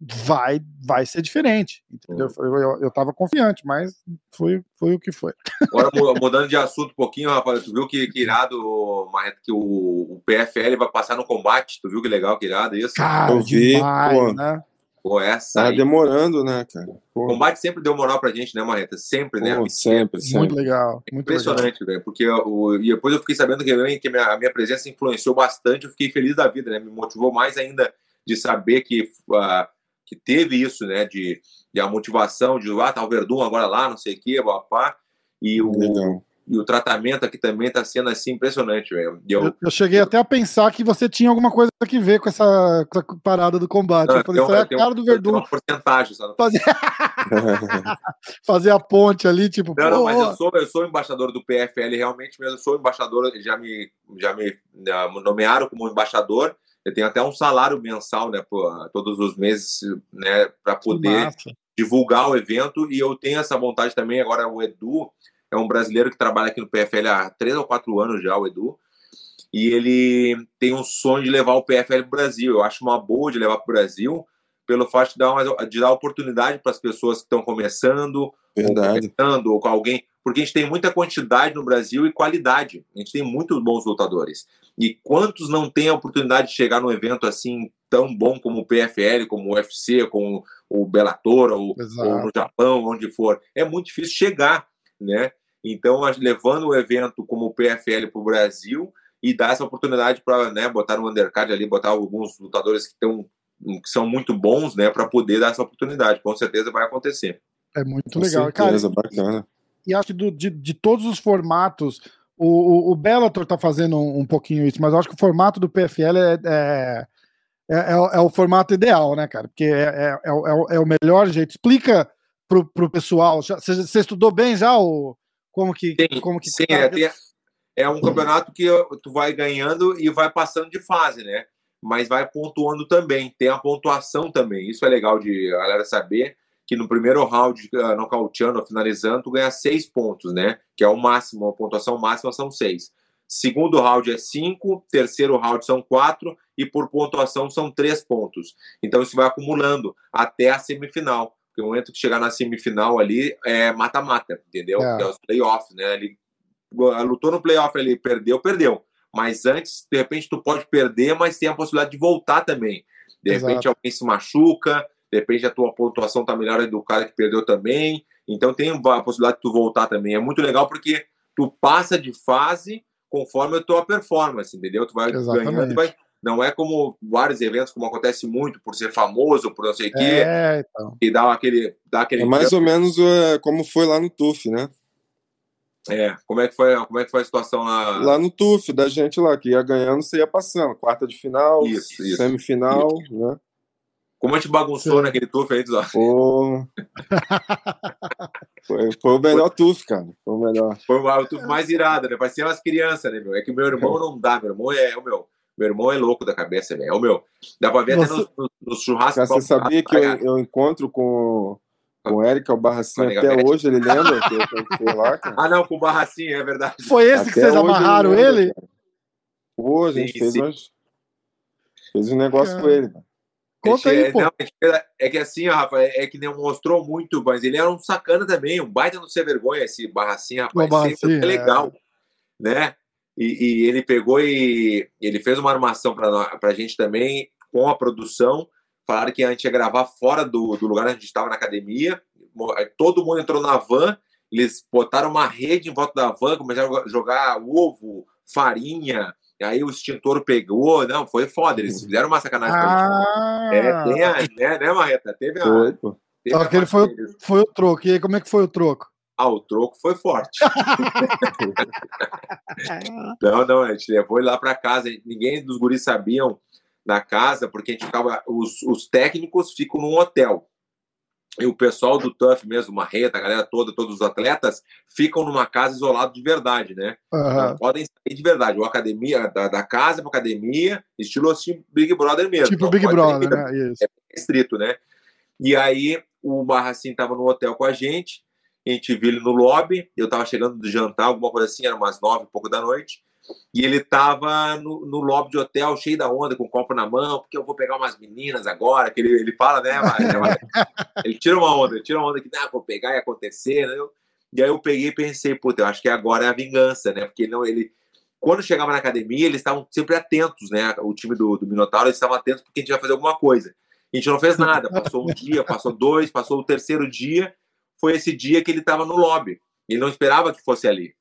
vai vai ser diferente. Entendeu? Eu, eu, eu tava confiante, mas foi, foi o que foi. Agora, mudando de assunto um pouquinho, Rafael, tu viu que, que irado, Marreto, que o, o, PFL vai passar no combate? Tu viu que legal, que irado isso? Cara, eu vi, demais, pô. né? Pô, essa tá aí. demorando, né, cara? Pô. O combate sempre deu moral pra gente, né, Marreta? Sempre, né? Pô, sempre, sempre. Muito legal. Muito Impressionante, velho. Porque o, e depois eu fiquei sabendo que, que a, minha, a minha presença influenciou bastante. Eu fiquei feliz da vida, né? Me motivou mais ainda de saber que, uh, que teve isso, né? De, de a motivação de, ah, tá o Verdun agora lá, não sei o quê, papá. E o, legal e o tratamento aqui também está sendo assim impressionante, velho. Eu, eu, eu, cheguei até a pensar que você tinha alguma coisa a ver com essa, com essa parada do combate. Não, eu falei, isso é a cara do Verdun. Uma porcentagem, sabe? Fazer... Fazer a ponte ali, tipo. Não, não, mas eu sou, eu sou embaixador do PFL, realmente mesmo. Eu sou embaixador, já me, já me nomearam como embaixador. Eu tenho até um salário mensal, né, por, todos os meses, né, para poder divulgar o evento. E eu tenho essa vontade também. Agora, o Edu é um brasileiro que trabalha aqui no PFL há três ou quatro anos já, o Edu. E ele tem um sonho de levar o PFL para o Brasil. Eu acho uma boa de levar para o Brasil, pelo fato de dar, uma, de dar oportunidade para as pessoas que estão começando, Verdade. ou ou com alguém. Porque a gente tem muita quantidade no Brasil e qualidade. A gente tem muitos bons lutadores. E quantos não têm a oportunidade de chegar num evento assim tão bom como o PFL, como o UFC, como o Bellator, ou, ou no Japão, onde for? É muito difícil chegar, né? Então, levando o evento como o PFL para o Brasil e dar essa oportunidade para né, botar no undercard ali, botar alguns lutadores que, estão, que são muito bons, né, para poder dar essa oportunidade. Com certeza vai acontecer. É muito Com legal, certeza, cara. bacana. e acho que do, de, de todos os formatos, o, o, o Bellator tá fazendo um, um, pouquinho isso, mas eu acho que o formato do PFL é, é, é, é, é o formato ideal, né, cara? Porque é, é, o, é o melhor jeito. Explica pro, pro pessoal. Você estudou bem já o como que sim, como que sim, tá? é, é um campeonato que tu vai ganhando e vai passando de fase, né? Mas vai pontuando também, tem a pontuação também. Isso é legal de a galera saber que no primeiro round, uh, nocauteando, finalizando, tu ganha seis pontos, né? Que é o máximo, a pontuação máxima são seis. Segundo round é cinco, terceiro round são quatro e por pontuação são três pontos. Então isso vai acumulando até a semifinal. Porque o momento que chegar na semifinal ali é mata-mata, entendeu? É. é os playoffs, né? Ele lutou no playoff, ele perdeu, perdeu. Mas antes, de repente, tu pode perder, mas tem a possibilidade de voltar também. De Exato. repente, alguém se machuca, de repente a tua pontuação tá melhor do cara que perdeu também. Então tem a possibilidade de tu voltar também. É muito legal porque tu passa de fase conforme a tua performance, entendeu? Tu vai Exatamente. ganhando, vai... não é como vários eventos, como acontece muito, por ser famoso, por não sei o quê, é, então. e dá aquele, dá aquele. É mais ou menos é, como foi lá no TUF, né? É, como é que foi, como é que foi a situação lá? Lá no TUF, da gente lá, que ia ganhando, você ia passando. Quarta de final, isso, isso, semifinal, isso. né? Como a gente bagunçou Sim. naquele TUF aí, Pô... foi, foi o melhor TUF, cara. Foi o melhor. Foi o TUF mais irado, né? Parecia umas crianças, né, meu? É que meu irmão não dá, meu irmão é, é o meu. Meu irmão é louco da cabeça, velho. É o meu. Dá pra ver Nossa. até nos, nos churrascos. Você sabia que eu, eu encontro com com o Eric, é o Barracinho, até hoje ele lembra que eu lá, cara. Ah, não, com o Barracinho, é verdade. Foi esse até que vocês amarraram ele? ele? Pô, a gente sim, fez, sim. Umas... fez um negócio cara. com ele. Conta aí, é, pô. Não, é que assim, Rafa, é, é que nem mostrou muito, mas ele era um sacana também, um baita não ser vergonha, esse Barracinho, rapaz. Barracinho, é legal, né? E, e, ele pegou e ele fez uma armação pra, pra gente também, com a produção, falaram que a gente ia gravar fora do, do lugar onde a gente estava na academia. Todo mundo entrou na van, eles botaram uma rede em volta da van, começaram a jogar ovo, farinha. Aí o extintor pegou, não, foi foda, eles fizeram uma sacanagem. Ah. É, tem a, né, né, Marreta? Teve a. Foi. Teve Só que ele foi, foi o troco. E aí, como é que foi o troco? Ah, o troco foi forte. não, não, a gente levou ele lá para casa. Ninguém dos guris sabiam na casa, porque a gente ficava. Os, os técnicos ficam num hotel. E o pessoal do TUF mesmo, Marreta, a galera toda, todos os atletas, ficam numa casa isolado de verdade, né? Uhum. Não podem sair de verdade. Ou academia, da, da casa para academia, estilo assim, Big Brother mesmo. Tipo Big Brother, né? É restrito, né? E aí o Barracin estava no hotel com a gente, a gente viu ele no lobby, eu estava chegando do jantar, alguma coisa assim, era umas nove e pouco da noite. E ele tava no, no lobby de hotel, cheio da onda, com o copo na mão, porque eu vou pegar umas meninas agora, que ele, ele fala, né, ele tira uma onda, tira uma onda que, ah, vou pegar e acontecer, né? E aí eu peguei e pensei, puta, eu acho que agora é a vingança, né? Porque não, ele, quando chegava na academia, eles estavam sempre atentos, né? O time do, do Minotauro, eles estavam atentos porque a gente ia fazer alguma coisa. A gente não fez nada, passou um dia, passou dois, passou o terceiro dia, foi esse dia que ele estava no lobby. Ele não esperava que fosse ali.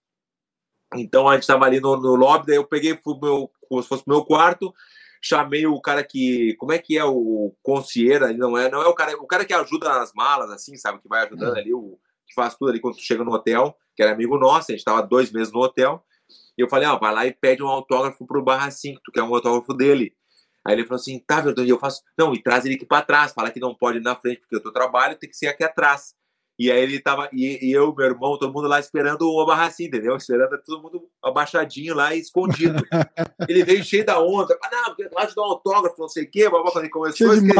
Então a gente estava ali no, no lobby, daí eu peguei, fui meu, como se fosse meu quarto, chamei o cara que, como é que é o concierge, não é, não é o cara, o cara que ajuda nas malas, assim, sabe, que vai ajudando é. ali, o que faz tudo ali quando tu chega no hotel, que era amigo nosso, a gente estava dois meses no hotel, e eu falei, ah, vai lá e pede um autógrafo pro Barra 5, tu quer um autógrafo dele. Aí ele falou assim, tá, verdade, eu faço, não, e traz ele aqui para trás, fala que não pode ir na frente, porque o teu trabalho tem que ser aqui atrás. E aí ele tava, e, e, eu, meu irmão, todo mundo lá esperando o Barracinho, entendeu? Esperando todo mundo abaixadinho lá escondido. ele veio cheio da onda, ah, não, porque lá te dar um autógrafo, não sei o quê, babá, ele começou a escrever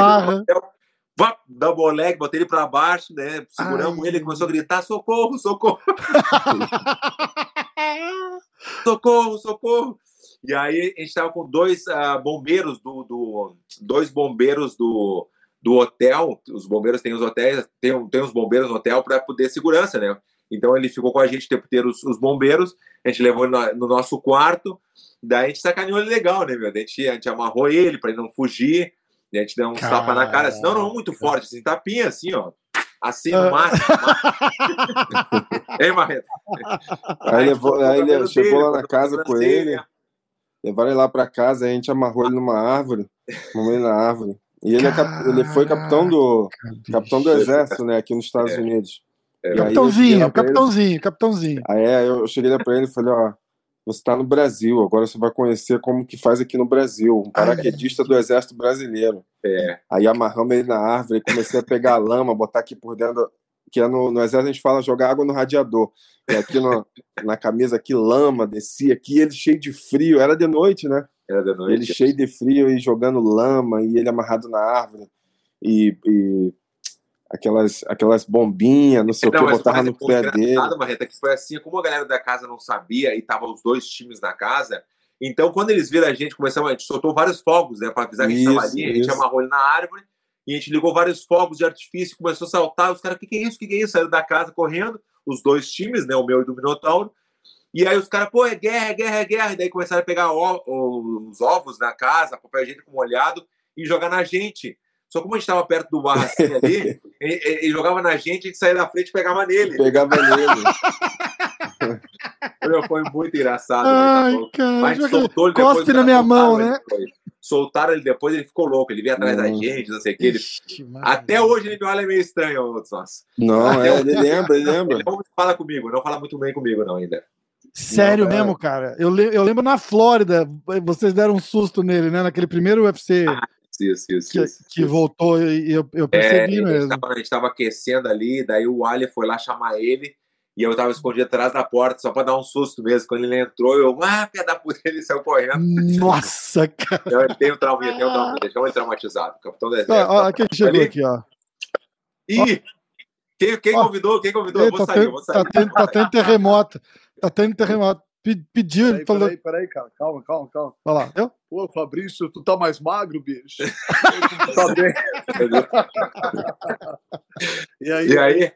vá, double leg, botei ele para baixo, né? Seguramos Ai. ele, ele começou a gritar: socorro, socorro! socorro, socorro! E aí a gente tava com dois uh, bombeiros do, do, dois bombeiros do do hotel, os bombeiros têm os hotéis, tem, tem os bombeiros no hotel para poder segurança, né? Então ele ficou com a gente o tempo inteiro os, os bombeiros, a gente levou ele no, no, nosso quarto, daí a gente sacaneou ele legal, né, meu? A gente, a gente amarrou ele para ele não fugir, a gente deu um tapa na cara, assim, não, não, muito forte, assim, tapinha assim, ó. Assim no máximo. Ei, Marreta? Aí, levou, aí ele chegou lá na casa com ele, levaram ele lá para casa, a gente amarrou ele numa árvore, ele na árvore. E ele, é cap... ele foi capitão do capitão do exército, né, aqui nos Estados é. Unidos. Cheguei Capitãozinho, pra ele- capitãozinho, capitãozinho. Aí é, eu cheguei lá pra ele e falei, ó, você tá no Brasil, agora você vai conhecer como que faz aqui no Brasil, um paraquedista do Exército Brasileiro. É. Aí amarramos ele na árvore, comecei a pegar a lama, botar aqui por dentro, que é no, no Exército a gente fala jogar água no radiador. E aqui no- na camisa aqui, lama, descia aqui, ele cheio de frio, era de noite, né? Era noite. Ele cheio de frio e jogando lama, e ele amarrado na árvore, e, e aquelas, aquelas bombinhas, não sei o que, botava no pé dele. Marreta, que foi assim, como a galera da casa não sabia e tava os dois times na casa, então quando eles viram a gente, começamos, a gente soltou vários fogos, né, para avisar que a gente tava Isso, ali, a gente isso. amarrou ele na árvore e a gente ligou vários fogos de artifício, começou a saltar, os caras, o que que é isso, o que que é isso? Saíram da casa correndo, os dois times, né, o meu e do Minotauro, e aí os caras, pô, é guerra, é guerra, é guerra, e daí começaram a pegar os ovos na casa, papel higiênico molhado e jogar na gente. Só como a gente tava perto do barracinho ali, ele, jogava na gente, a gente saía da frente e pegava nele. Pegava nele. Meu, Foi muito engraçado. Ai, bom. cara. Mas soltou ele cospe depois, na os minha mão, né? ele depois. Soltaram ele depois, ele ficou louco. Ele veio atrás da Hum. gente, não sei o que. Ele... Até hoje ele me olha meio estranho, nós. Não, é, ele lembra, ele lembra. Ele não fala comigo, não fala muito bem comigo, não, ainda. Sério Não, é. mesmo, cara. Eu, le- eu lembro na Flórida, vocês deram um susto nele, né? Naquele primeiro UFC Isso, isso, que, isso. que voltou e eu, eu É, percebi gente mesmo. tava, a gente tava aquecendo ali, daí o Ali foi lá chamar ele. E eu tava escondido atrás da porta, só pra dar um susto mesmo. Quando ele entrou, eu, ah, filha da puta, ele saiu correndo. Nossa, cara. Eu, ele tem um trauma, ele tem um trauma, deixou ele traumatizado. Capitão do Exército. Ó, quem chegou Ali? aqui, ó. Ih! Quem, quem Ó. convidou? Quem convidou? Ei, eu vou tá, sair, eu tendo, vou sair. tá, tendo, tá tendo terremoto. Tá tendo terremoto. Pe- Pediu, Peraí, falou. peraí, peraí, cara. Calma, calma, calma. Olha lá. Eu? Pô, Fabrício, tu tá mais magro, bicho. Tu tá bem. E aí? E aí?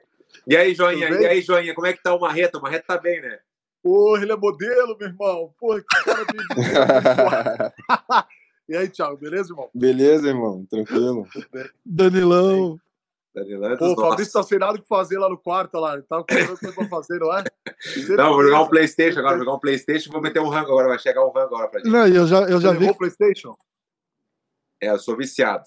E aí, Joinha? E aí, Joinha? Como é que tá o Marreta? O Marreta tá bem, né? Porra, ele é modelo, meu irmão. Porra, que cara de... E aí, Thiago, beleza, irmão? Beleza, irmão, tranquilo. Danilão. É Pô, o Fabrício tá sem nada o que fazer lá no quarto, lá. Ele tava com outra coisa pra fazer, não é? Não, vou jogar um Playstation agora, vou jogar um Playstation e vou meter um rango agora, vai chegar um rango agora pra gente. Não, eu já, eu já Já vi o Playstation? É, eu sou viciado.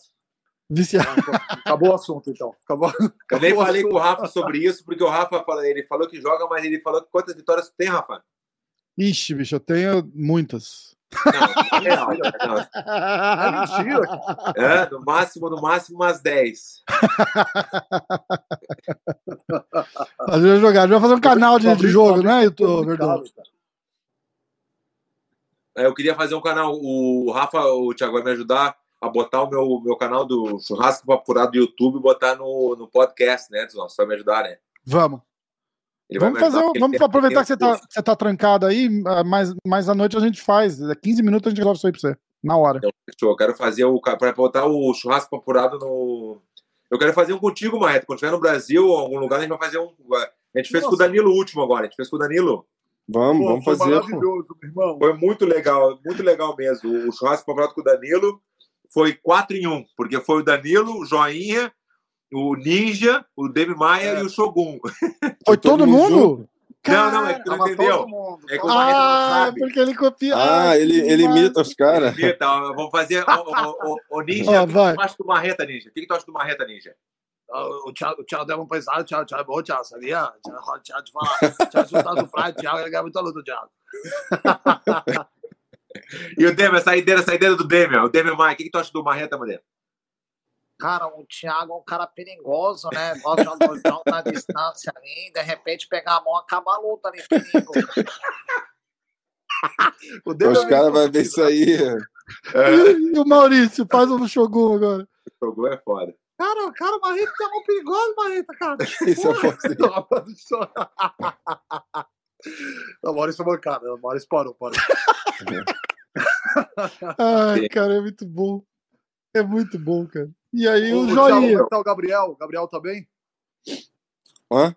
viciado. Ah, então, Acabou o assunto, então. Acabou. Eu nem acabou falei com o. Rafa sobre isso, porque o Rafa falou, ele falou que joga, mas ele falou que quantas vitórias tu tem, Rafa? Ixi, bicho, eu tenho muitas. Não, é não. É mentira. É, no máximo, no máximo umas 10. A gente vai jogar. A gente vai fazer um canal de, de jogo, né, é complicado, Verdão? É, Eu queria fazer um canal. O Rafa, o Thiago vai me ajudar a botar o meu, meu canal do Churrasco Papurado do YouTube e botar no, no podcast, né, Edson? Você vai me ajudar, né? Vamos. Ele Vamos, fazer, um- vamos aproveitar que você tem- tá, você tá trancado aí, ah, mas, mas à noite a gente faz. É 15 minutos a gente resolve isso aí pra você. Na hora. Então, fechou. Eu quero fazer o. Para botar o churrasco papurado no. Eu quero fazer um contigo, Marreto. Quando estiver no Brasil ou em algum lugar, a gente vai fazer um. A gente fez Nossa. com o Danilo o último agora. A gente fez com o Danilo. Vamos, Pô, vamos foi fazer. pô. maravilhoso, meu irmão. Foi muito legal, muito legal mesmo. O churrasco papurado com o Danilo foi 4 em 1, porque foi o Danilo, o Joinha, o Ninja, o Demi Maia É. e o Shogun. Foi todo, todo mundo mundo? Não, não, é que tu não entendeu. todo mundo. É que o Ah, é sabe. porque ele copia. Ah, ele, ele imita os caras. Eita, vamos fazer. O, o, o, o Ninja, o que tu acha do Marreta, Ninja? O que que tu acha do Marreta, Ninja? O Thiago, o Thiago deu um pesado, o Thiago, Thiago é bom, Thiago, sabia? O Thiago, o Thiago te falar. O Thiago prato, o Thiago, ele ganha muita luta, Thiago. E o Demi, a saideira, a saideira do Demi, ó. o Demi Maia. O que que tu acha do Marreta, Madeira? Cara, o Thiago é um cara perigoso, né? Gosta de um na distância ali, de repente pegar a mão, acaba a luta ali, perigo. O Os é caras vão ver isso confundido, né? aí. E o Maurício, faz um Shogun agora. O Shogun é foda. Cara, o cara, Marreta é um perigoso, Marreta, cara. Isso é fosse. Não, Maurício é bancada. O Maurício parou, parou. Ai, cara, é muito bom. É muito bom, cara. E aí o, como joinha. é que tá o Gabriel? O Gabriel tá bem? Hã?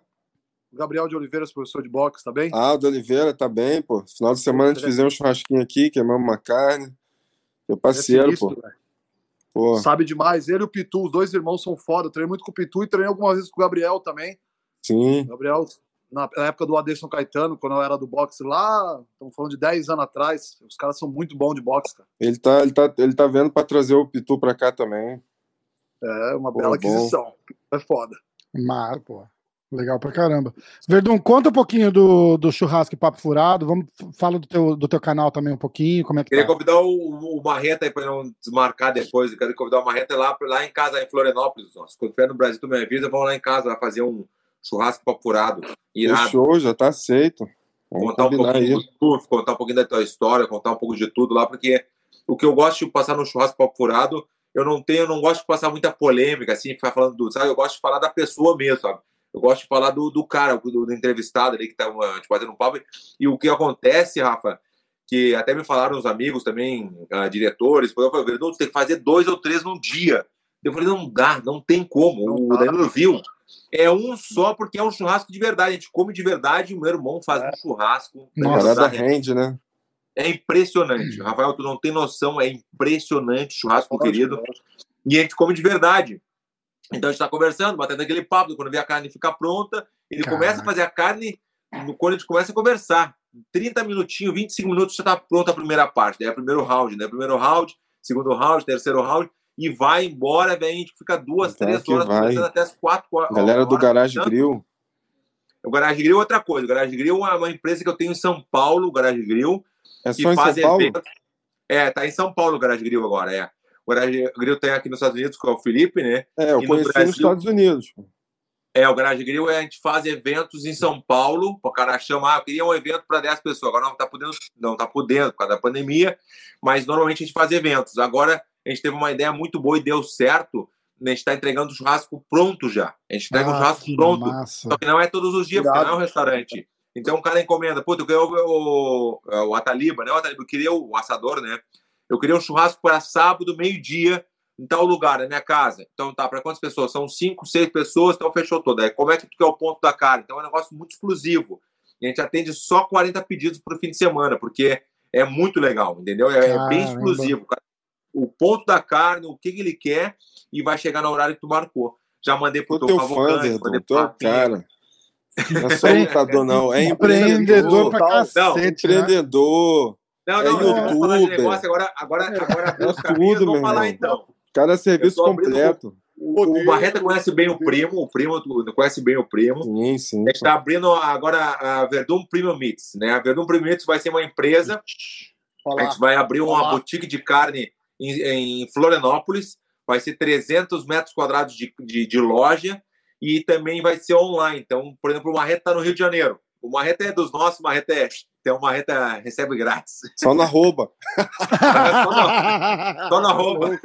O Gabriel de Oliveira, professor de boxe, tá bem? Ah, o de Oliveira tá bem, pô. Final de semana a gente fizemos um churrasquinho aqui, queimamos uma carne. Meu parceiro, É pô. pô. Sabe demais. Ele e o Pitu, os dois irmãos são foda. Eu treinei muito com o Pitu e treinei algumas vezes com o Gabriel também. Sim. O Gabriel, na época do Aderson Caetano, quando eu era do boxe lá, estamos falando de 10 anos atrás. Os caras são muito bons de boxe, cara. Ele tá, ele tá, ele tá vendo pra trazer o Pitu pra cá também. É uma Pô, bela bom. aquisição. É foda. Mar, pô. Legal pra caramba. Verdun, conta um pouquinho do, do churrasco e papo furado. Vamos fala do teu, do teu canal também um pouquinho. Como é que Queria tá? convidar o, o Marreta aí para não desmarcar depois. Eu quero convidar o Marreta lá, lá em casa, em Florianópolis. Nossa. Quando estiver no Brasil, tu me avisa, vamos lá em casa lá fazer um churrasco papo furado. Irado. Fechou, já tá aceito. Vamos contar um pouquinho aí. do surf, contar um pouquinho da tua história, contar um pouco de tudo lá, porque o que eu gosto de passar no churrasco papo furado, eu não tenho, eu não gosto de passar muita polêmica, assim, ficar falando do, sabe? Eu gosto de falar da pessoa mesmo, sabe? Eu gosto de falar do, do cara, do, do entrevistado ali que tá uh, te fazendo um papo. E o que acontece, Rafa, que até me falaram os amigos também, uh, diretores, eu falei, Verdun, você tem que fazer dois ou três num dia. Eu falei, não dá, não tem como. Não o. Danilo viu. É um só porque é um churrasco de verdade. A gente come de verdade e o meu irmão faz É. um churrasco. Nossa. rende, né? É impressionante. Rafael, tu não tem noção, é impressionante churrasco, querido. E a gente come de verdade. Então a gente tá conversando, batendo aquele papo, quando vê a carne ficar pronta, ele Caraca. começa a fazer a carne quando a gente começa a conversar. 30 minutinhos, 25 minutos já tá pronta a primeira parte. Daí é o primeiro round, né? Primeiro round, segundo round, terceiro round, e vai embora, velho. A gente fica duas, Então três horas conversando até as quatro horas. Galera do Garage Grill. O Garage Grill é outra coisa. O Garage Grill é uma empresa que eu tenho em São Paulo, o Garage Grill, É só em São Paulo? eventos. É, tá em São Paulo o Garage Grill agora, é. O Garage Grill tem aqui nos Estados Unidos com o Felipe, né? É, eu E no conheci Brasil? nos Estados Unidos. É, o Garage Grill é, a gente faz eventos em São Paulo, o cara chama, ah, eu queria um evento para 10 pessoas, agora não tá podendo, não tá podendo por causa da pandemia, mas normalmente a gente faz eventos. Agora a gente teve uma ideia muito boa e deu certo, né, a gente está entregando o churrasco pronto já. A gente entrega o Ah, churrasco que pronto, massa. só que não é todos os dias, porque não é um restaurante. Então o cara encomenda, puta, eu queria o, o, o Ataliba, né? O Ataliba, eu queria o assador, né? Eu queria um churrasco para sábado, meio-dia, em tal lugar, na minha casa. Então tá, para quantas pessoas? São cinco, seis pessoas, então fechou todo. Aí como é que tu quer o ponto da carne? Então é um negócio muito exclusivo. E a gente atende só 40 pedidos pro fim de semana, porque é muito legal, entendeu? É, é bem exclusivo. O ponto da carne, o que, ele quer, e vai chegar no horário que tu marcou. Já mandei pro teu teu Verdun. mandei pro é o Rafinha. cara. Não é só lutador, não. É Empreendedor empreendedor. pra Não, cacete, né? Empreendedor. Não, É não, não falar de youtuber. negócio agora, agora, agora É tudo, vamos meu falar então. Cara, é serviço completo. O, o Barreta conhece bem o primo, o primo tu conhece bem o primo. Sim, sim. A gente está abrindo agora a Verdun Premium Meats, né? A Verdun Premium Meats vai ser uma empresa, a Falar. gente vai abrir uma Olá. boutique de carne em, em Florianópolis, vai ser 300 metros quadrados de, de, de loja e também vai ser online. Então, por exemplo, o Marreta está no Rio de Janeiro. O Marreta é dos nossos, o Marreta é. Então, o Marreta recebe grátis. Só na rouba. Só na- Só na roupa.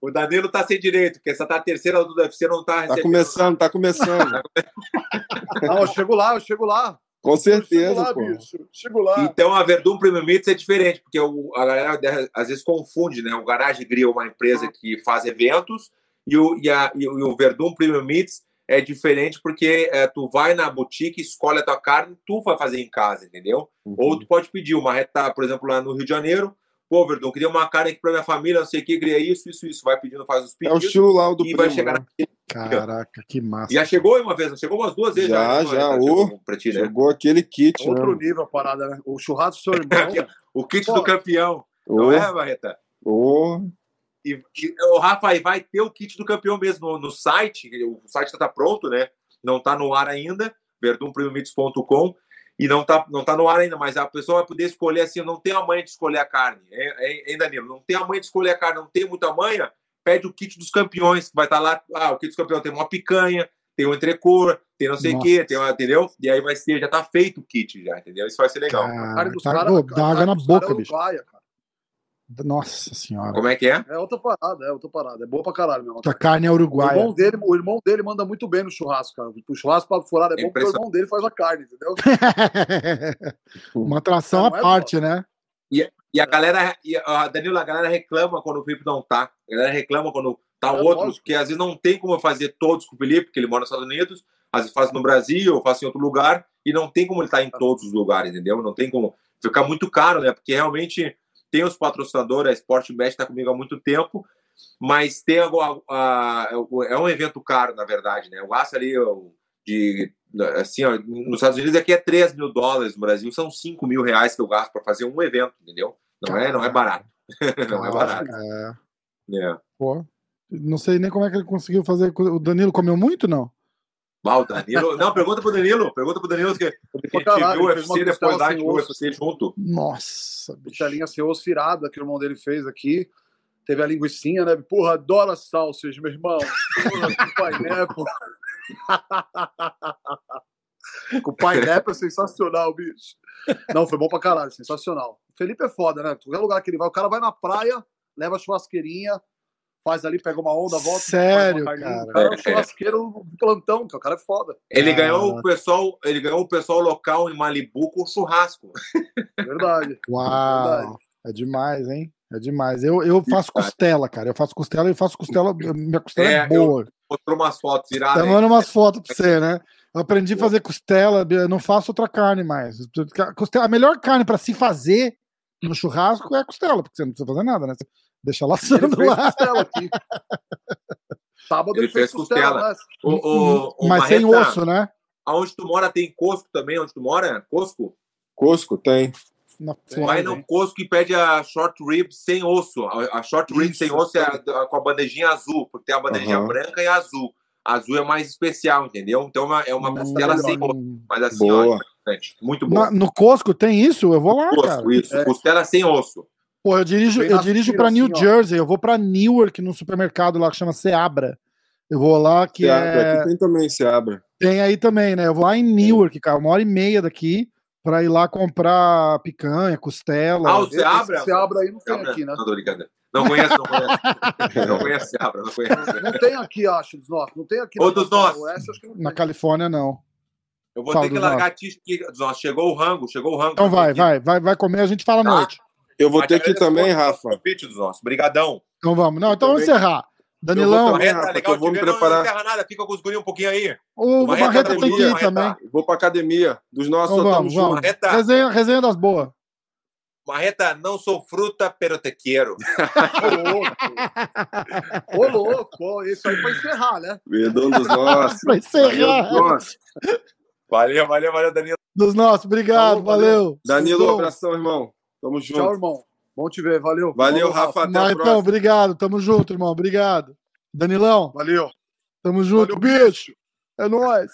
O Danilo tá sem direito, porque essa tá a terceira do UFC, não tá Tá recebendo. começando, tá começando. Não, eu chego lá, eu chego lá. Com certeza, lá, pô. bicho. Chego lá. Então a Verdun Premium Meats é diferente, porque o- a galera às vezes confunde, né? O Garage Grill é uma empresa que faz eventos e o, e a- e o- e o Verdun Premium Meats é diferente porque é, tu vai na boutique, escolhe a tua carne, tu vai fazer em casa, entendeu? Uhum. Ou tu pode pedir, uma reta, por exemplo, lá no Rio de Janeiro, pô, Verdun, queria uma carne aqui pra minha família, não sei o que, queria isso, isso, isso. Vai pedindo, faz os É o pedidos estilo lá do e primo. vai chegar né? na Caraca, que massa. Já chegou uma vez, chegou umas duas vezes. Já, né? já, Marreta? ô. Chegou pra ti, né? Chegou aquele kit, Outro né? nível a parada, né? O churrasco do seu irmão. O kit Pô. do campeão, não Ô, é, Barreta? ô. E, e, o Rafa, aí vai ter o kit do campeão mesmo no, site. O site está pronto, né? Não está no ar ainda, verdumpremiomits.com. E não tá, não tá no ar ainda, mas a pessoa vai poder escolher assim: eu não tenho a manha de escolher a carne. Hein, Danilo? Não tem a manha de escolher a carne, não tem muita manha. Pede o kit dos campeões, que vai estar lá. Ah, o kit dos campeões tem uma picanha, tem um entrecor, tem não sei o quê, tem uma, entendeu? E aí vai ser, já tá feito o kit, já, entendeu? Isso vai ser legal. A carne Cara, dos tá, caras- pô, a dá água carne na dos boca, caras é bicho. uruguaia, cara. Nossa senhora. Como é que é? É outra parada, é outra parada. É boa pra caralho, meu. A carne é O uruguaia. irmão, dele, o irmão dele manda muito bem no churrasco, cara. O churrasco para furado é bom porque o irmão dele faz a carne, entendeu? Uma atração Não à é, parte, né? E a galera, e a Danilo, a galera reclama quando o Felipe não tá. A galera reclama quando tá É outro, lógico. porque às vezes não tem como eu fazer todos com o Felipe, porque ele mora nos Estados Unidos, às vezes faço no Brasil, eu faço em outro lugar, e não tem como ele estar em todos os lugares, entendeu? Não tem como. Fica muito caro, né? Porque realmente tem os patrocinadores, a Sportbet está comigo há muito tempo, mas tem agora. a- é um evento caro, na verdade, né? Eu gasto ali de. Assim, ó, nos Estados Unidos aqui é 3 mil dólares, no Brasil são 5 mil reais que eu gasto para fazer um evento, entendeu? Não é, não é barato. não é barato. É, É. pô. Não sei nem como é que ele conseguiu fazer. O Danilo comeu muito, não? Bah, o Danilo. Não, pergunta pro Danilo. Pergunta pro Danilo que, que caralho, viu o UFC depois lá, o. UFC junto. Nossa, bicho. Costelinha sem osso virada que o irmão dele fez aqui. Teve a linguicinha, né? Porra, adoro as salsas, meu irmão. Porra, com o paineco. com o paineco é sensacional, bicho. Não, foi bom pra caralho, sensacional. O Felipe é foda, né? Qualquer lugar que ele vai, o cara vai na praia, leva a churrasqueirinha, faz ali, pega uma onda, volta. Sério, cara? O cara é um churrasqueiro plantão, cara. O cara é foda. Ele Cara. ganhou o pessoal, ele ganhou o pessoal local em Malibu com churrasco. Verdade. Uau, Verdade. é demais, hein? É demais. Eu, eu faço costela, cara. Eu faço costela e faço costela. Minha costela é, É, eu- boa. Mostrou umas fotos iradas. Eu hein? mando umas fotos pra você, né? Eu aprendi a fazer costela, eu não faço outra carne mais. Costela- a melhor carne pra se fazer no churrasco é a costela, porque você não precisa fazer nada, né? Você deixa laçando lá. costela aqui. Sábado Ele ele, fez fez costela, costela. né? O, o, o Mas sem Marreta, osso, né? Aonde tu mora tem Cosco também? Onde tu mora? Cosco? Cosco tem. Na Vai no hein? Cosco e pede a short rib sem osso. A, a short rib Isso. sem osso é a- a- com a bandejinha azul, porque tem a bandejinha Aham. branca e azul. Azul é mais especial, entendeu? Então é uma, é uma Hum, costela sem osso. Mas assim, ó, Boa. interessante. muito bom. Na- no Cosco tem isso? Eu vou lá, cara. Cosco, isso. É. Costela sem osso. Pô, eu dirijo, eu dirijo pra New assim, ó. Jersey, eu vou pra Newark, num supermercado lá que chama Seabra. Eu vou lá, que Seabra, é. Aqui tem também Seabra. Tem aí também, né? Eu vou lá em Newark, cara, uma hora e meia daqui, pra ir lá comprar picanha, costela. Ah, o Seabra? Seabra aí não tem Seabra? aqui, né? Não, tô. Não conheço, não conheço. não conheço Seabra, não conheço. Não tem aqui, acho, dos nossos. Não tem aqui Ou dos nossos. oeste, acho que não Na. Califórnia, não. Eu vou Fala ter que dos largar. Nossa, chegou o rango, chegou o rango. Então vai, vai, vai, vai comer, a gente fala à Tá. noite. Eu vou Mas ter que ir também, Rafa. convite dos nossos. Brigadão. Então vamos. Não, então vamos encerrar. Eu vou Danilão, também. Rafa, legal eu vou me. Não, preparar. Não enterra nada, fica com os gurinhos um pouquinho aí. o Marreta Marreta tem que ir também. Vou pra academia. Dos nossos, Então só vamos, vamos. Resenha, resenha das boas. Marreta, não sou fruta, pero te quero. Ô, louco! Ô, louco! Isso aí pra encerrar, né? Verdão dos nossos. Pra encerrar. Nossos. Valeu, valeu, valeu, Danilo. Dos nossos, obrigado, Falou, valeu. valeu. Danilo, um abração, irmão. Tamo junto. Tchau, irmão. Bom te ver, valeu. Valeu, Falou, Rafa. Até a então, próxima. obrigado, tamo junto, irmão, obrigado. Danilão, Valeu. tamo junto, Valeu, bicho. É nóis.